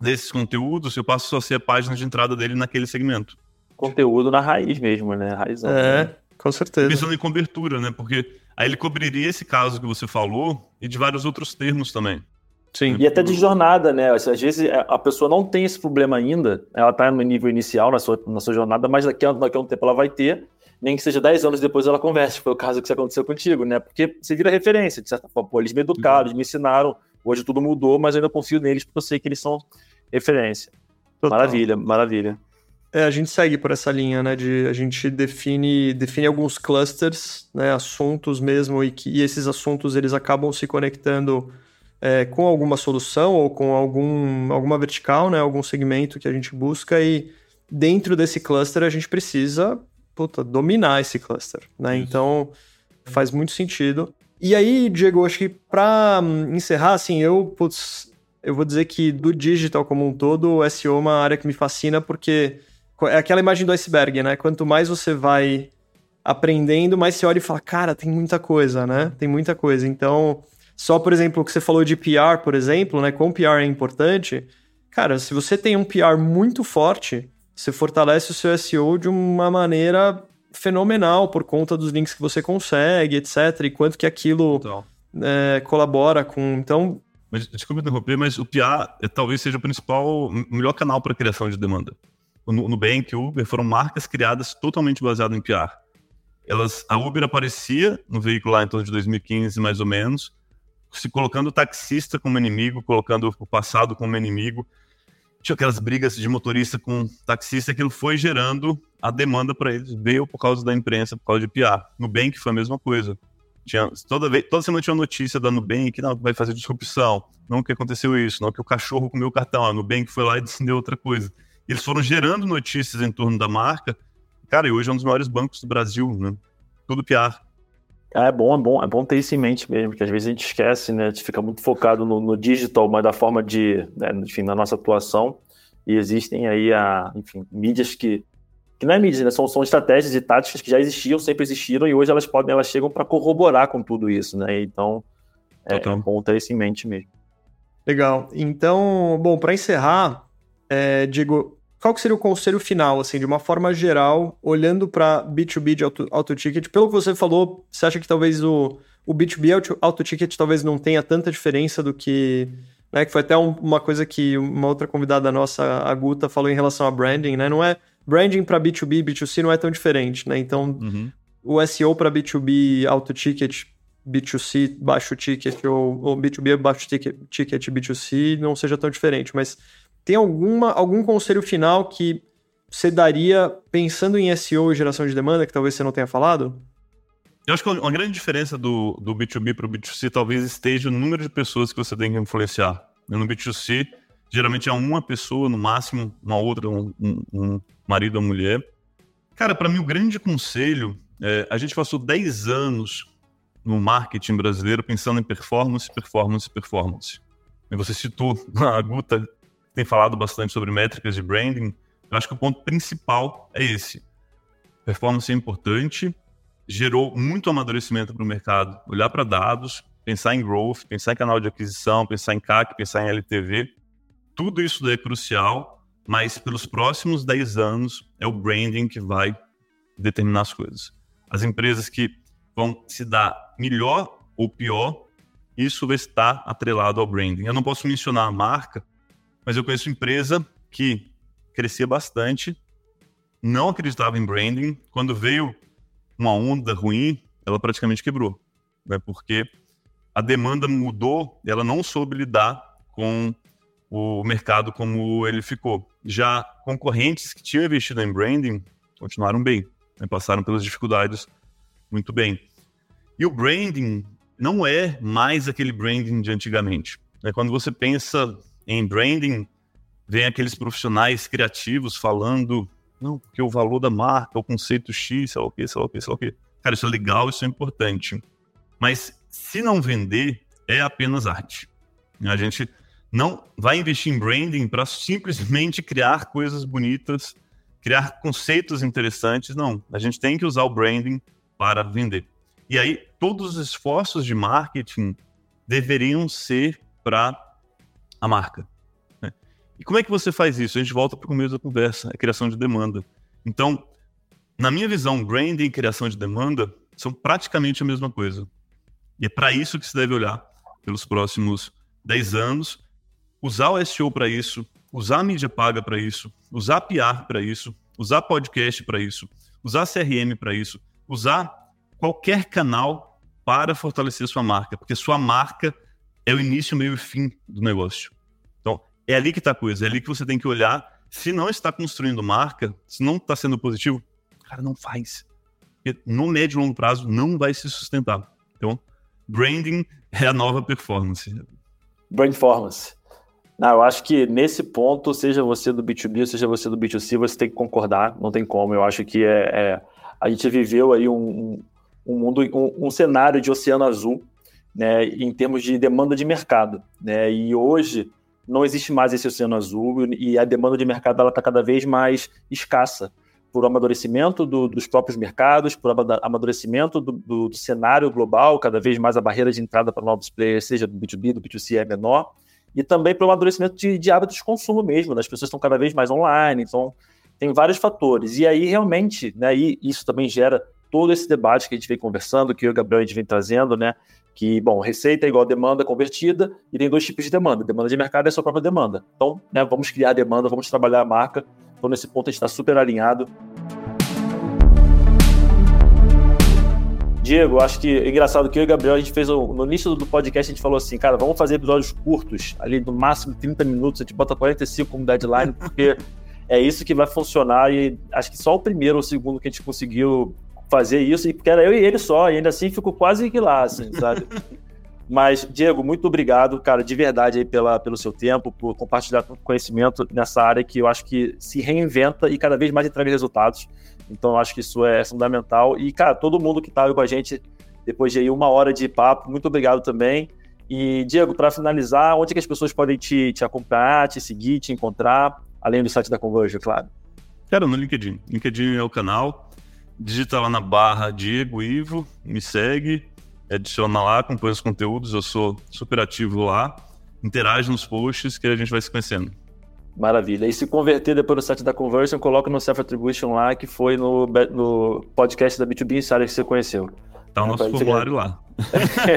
desses conteúdos, eu passo a ser a página de entrada dele naquele segmento. Conteúdo na raiz mesmo, né? Raizão. É, né? com certeza. Pensando em cobertura, né? Porque aí ele cobriria esse caso que você falou e de vários outros termos também. Sim. E até de jornada, né? Às vezes é, a pessoa não tem esse problema ainda, ela está no nível inicial na sua, na sua jornada, mas daqui a, daqui a um tempo ela vai ter, nem que seja 10 anos depois ela converse. Foi o caso que aconteceu contigo, né? Porque você vira referência, de certa forma. Pô, eles me educaram, eles me ensinaram, hoje tudo mudou, mas eu ainda confio neles porque eu sei que eles são referência. Total. Maravilha, maravilha. É, a gente segue por essa linha, né? De a gente define, define alguns clusters, né? Assuntos mesmo, e que e esses assuntos eles acabam se conectando é, com alguma solução ou com algum, alguma vertical, né? Algum segmento que a gente busca e dentro desse cluster a gente precisa puta, dominar esse cluster, né? Isso. Então faz muito sentido. E aí, Diego, acho que para hum, encerrar, assim, eu, putz, eu vou dizer que do digital como um todo, o SEO é uma área que me fascina porque é aquela imagem do iceberg, né? Quanto mais você vai aprendendo, mais você olha e fala, cara, tem muita coisa, né? Tem muita coisa. Então, só por exemplo, o que você falou de PR, por exemplo, né? Como PR é importante, cara, se você tem um PR muito forte, você fortalece o seu SEO de uma maneira fenomenal por conta dos links que você consegue, etc. E quanto que aquilo é, colabora com. Então, mas, desculpa interromper, mas o PA é, talvez seja o principal, melhor canal para criação de demanda. O Nubank o Uber foram marcas criadas totalmente baseadas em PR. Elas, a Uber aparecia no veículo lá em torno de 2015, mais ou menos, se colocando o taxista como inimigo, colocando o passado como inimigo. Tinha aquelas brigas de motorista com taxista, aquilo foi gerando a demanda para eles. Veio por causa da imprensa, por causa de PR. Nubank foi a mesma coisa. Tinha, toda, vez, toda semana tinha uma notícia da Nubank, não, vai fazer disrupção, não que aconteceu isso, não que o cachorro comeu o cartão, a Nubank foi lá e decidiu outra coisa. Eles foram gerando notícias em torno da marca, cara, e hoje é um dos maiores bancos do Brasil, né? Tudo PR. É bom, é bom, é bom ter isso em mente mesmo, porque às vezes a gente esquece, né? A gente fica muito focado no, no digital, mas da forma de, né, enfim, na nossa atuação. E existem aí, a, enfim, mídias que que não é mídia, né? São, são estratégias e táticas que já existiam, sempre existiram, e hoje elas podem, elas chegam para corroborar com tudo isso, né? Então, é, é bom ter isso em mente mesmo. Legal. Então, bom, para encerrar, é, Diego, qual que seria o conselho final, assim, de uma forma geral, olhando para B2B de auto, auto ticket? Pelo que você falou, você acha que talvez o, o B2B auto, auto ticket talvez não tenha tanta diferença do que né, que foi até um, uma coisa que uma outra convidada nossa, a Guta, falou em relação a branding, né? Não é branding para B2B, B2C não é tão diferente, né? Então, uhum. o SEO para B2B alto ticket, B2C baixo ticket ou, ou B2B baixo ticket, ticket B2C não seja tão diferente, mas tem alguma algum conselho final que você daria pensando em SEO e geração de demanda que talvez você não tenha falado? Eu acho que uma grande diferença do, do B2B para o B2C talvez esteja no número de pessoas que você tem que influenciar. No B2C, geralmente é uma pessoa, no máximo, uma outra, um, um, um marido ou mulher. Cara, para mim, o grande conselho é, a gente passou 10 anos no marketing brasileiro pensando em performance, performance, performance. E você citou *laughs* a Guta, tem falado bastante sobre métricas de branding. Eu acho que o ponto principal é esse. Performance é importante, gerou muito amadurecimento para o mercado. Olhar para dados, pensar em growth, pensar em canal de aquisição, pensar em CAC, pensar em LTV. Tudo isso daí é crucial, mas pelos próximos 10 anos é o branding que vai determinar as coisas. As empresas que vão se dar melhor ou pior, isso vai estar atrelado ao branding. Eu não posso mencionar a marca, mas eu conheço empresa que crescia bastante, não acreditava em branding. Quando veio uma onda ruim, ela praticamente quebrou. Né? Porque a demanda mudou, ela não soube lidar com o mercado como ele ficou. Já concorrentes que tinham investido em branding continuaram bem, né? passaram pelas dificuldades muito bem. E o branding não é mais aquele branding de antigamente. Né? Quando você pensa em branding, vem aqueles profissionais criativos falando não, porque o valor da marca, o conceito X, sei lá o quê, sei lá o quê, sei lá o quê. Cara, isso é legal, isso é importante. Mas se não vender, é apenas arte. A gente não vai investir em branding para simplesmente criar coisas bonitas, criar conceitos interessantes. Não, a gente tem que usar o branding para vender. E aí, todos os esforços de marketing deveriam ser para a marca. E como é que você faz isso? A gente volta para o começo da conversa, a criação de demanda. Então, na minha visão, branding e criação de demanda são praticamente a mesma coisa. E é para isso que se deve olhar pelos próximos 10 anos, usar o SEO para isso, usar a mídia paga para isso, usar PR para isso, usar podcast para isso, usar CRM para isso, usar qualquer canal para fortalecer sua marca, porque sua marca é o início, meio e fim do negócio. É ali que está a coisa, é ali que você tem que olhar. Se não está construindo marca, se não está sendo positivo, cara, não faz. Porque no médio e longo prazo não vai se sustentar. Então, branding é a nova performance. Brand performance. Não, eu acho que nesse ponto, seja você do B2B, seja você do B2C, você tem que concordar, não tem como. Eu acho que é, é a gente viveu aí um, um mundo, um, um, cenário de oceano azul, né, em termos de demanda de mercado, né, e hoje não existe mais esse oceano azul e a demanda de mercado está cada vez mais escassa por amadurecimento do, dos próprios mercados, por amadurecimento do, do, do, cenário global, cada vez mais a barreira de entrada para novos players, seja do B2B, do B2C, é menor, e também pelo amadurecimento de, de hábitos de consumo mesmo, né? as pessoas estão cada vez mais online, então tem vários fatores. E aí, realmente, né, e isso também gera todo esse debate que a gente vem conversando, que o Gabriel a gente vem trazendo, né? que, bom, receita é igual demanda convertida e tem dois tipos de demanda. Demanda de mercado é a sua própria demanda. Então, né, vamos criar demanda, vamos trabalhar a marca. Então, nesse ponto, a gente está super alinhado. Diego, acho que é engraçado que eu e o Gabriel, a gente fez no início do podcast, a gente falou assim, cara, vamos fazer episódios curtos, ali no máximo 30 minutos, a gente bota 45 como deadline, porque *laughs* é isso que vai funcionar e acho que só o primeiro ou o segundo que a gente conseguiu fazer isso, porque era eu e ele só, e ainda assim ficou quase que lá, assim, sabe? *laughs* Mas, Diego, muito obrigado, cara, de verdade aí pela, pelo seu tempo, por compartilhar conhecimento nessa área que eu acho que se reinventa e cada vez mais entrega resultados. Então, acho que isso é fundamental. E, cara, todo mundo que estava tá com a gente depois de aí uma hora de papo, muito obrigado também. E, Diego, para finalizar, onde é que as pessoas podem te, te acompanhar, te seguir, te encontrar, além do site da Converge, claro? Cara, no LinkedIn. LinkedIn é o canal digita lá na barra Diego Ivo, me segue. adiciona lá, acompanha os conteúdos, eu sou super ativo lá, interage nos posts que a gente vai se conhecendo. Maravilha. E se converter depois no site da Conversion, coloca no Self Attribution lá, que foi no, no podcast da B2B Insider que você conheceu. Tá o nosso formulário lá.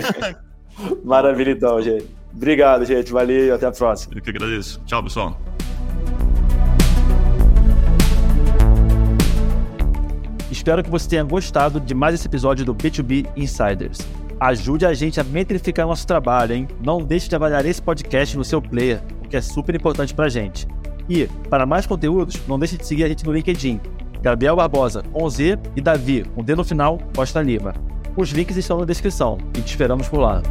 *laughs* Maravilha, então, gente. Obrigado, gente. Valeu, até a próxima. Eu que agradeço. Tchau, pessoal. Espero que você tenha gostado de mais esse episódio do B2B Insiders. Ajude a gente a metrificar nosso trabalho, hein? Não deixe de avaliar esse podcast no seu player, que é super importante pra gente. E, para mais conteúdos, não deixe de seguir a gente no LinkedIn. Gabriel Barbosa, com Z, e Davi, com D no final, Costa Lima. Os links estão na descrição e te esperamos por lá.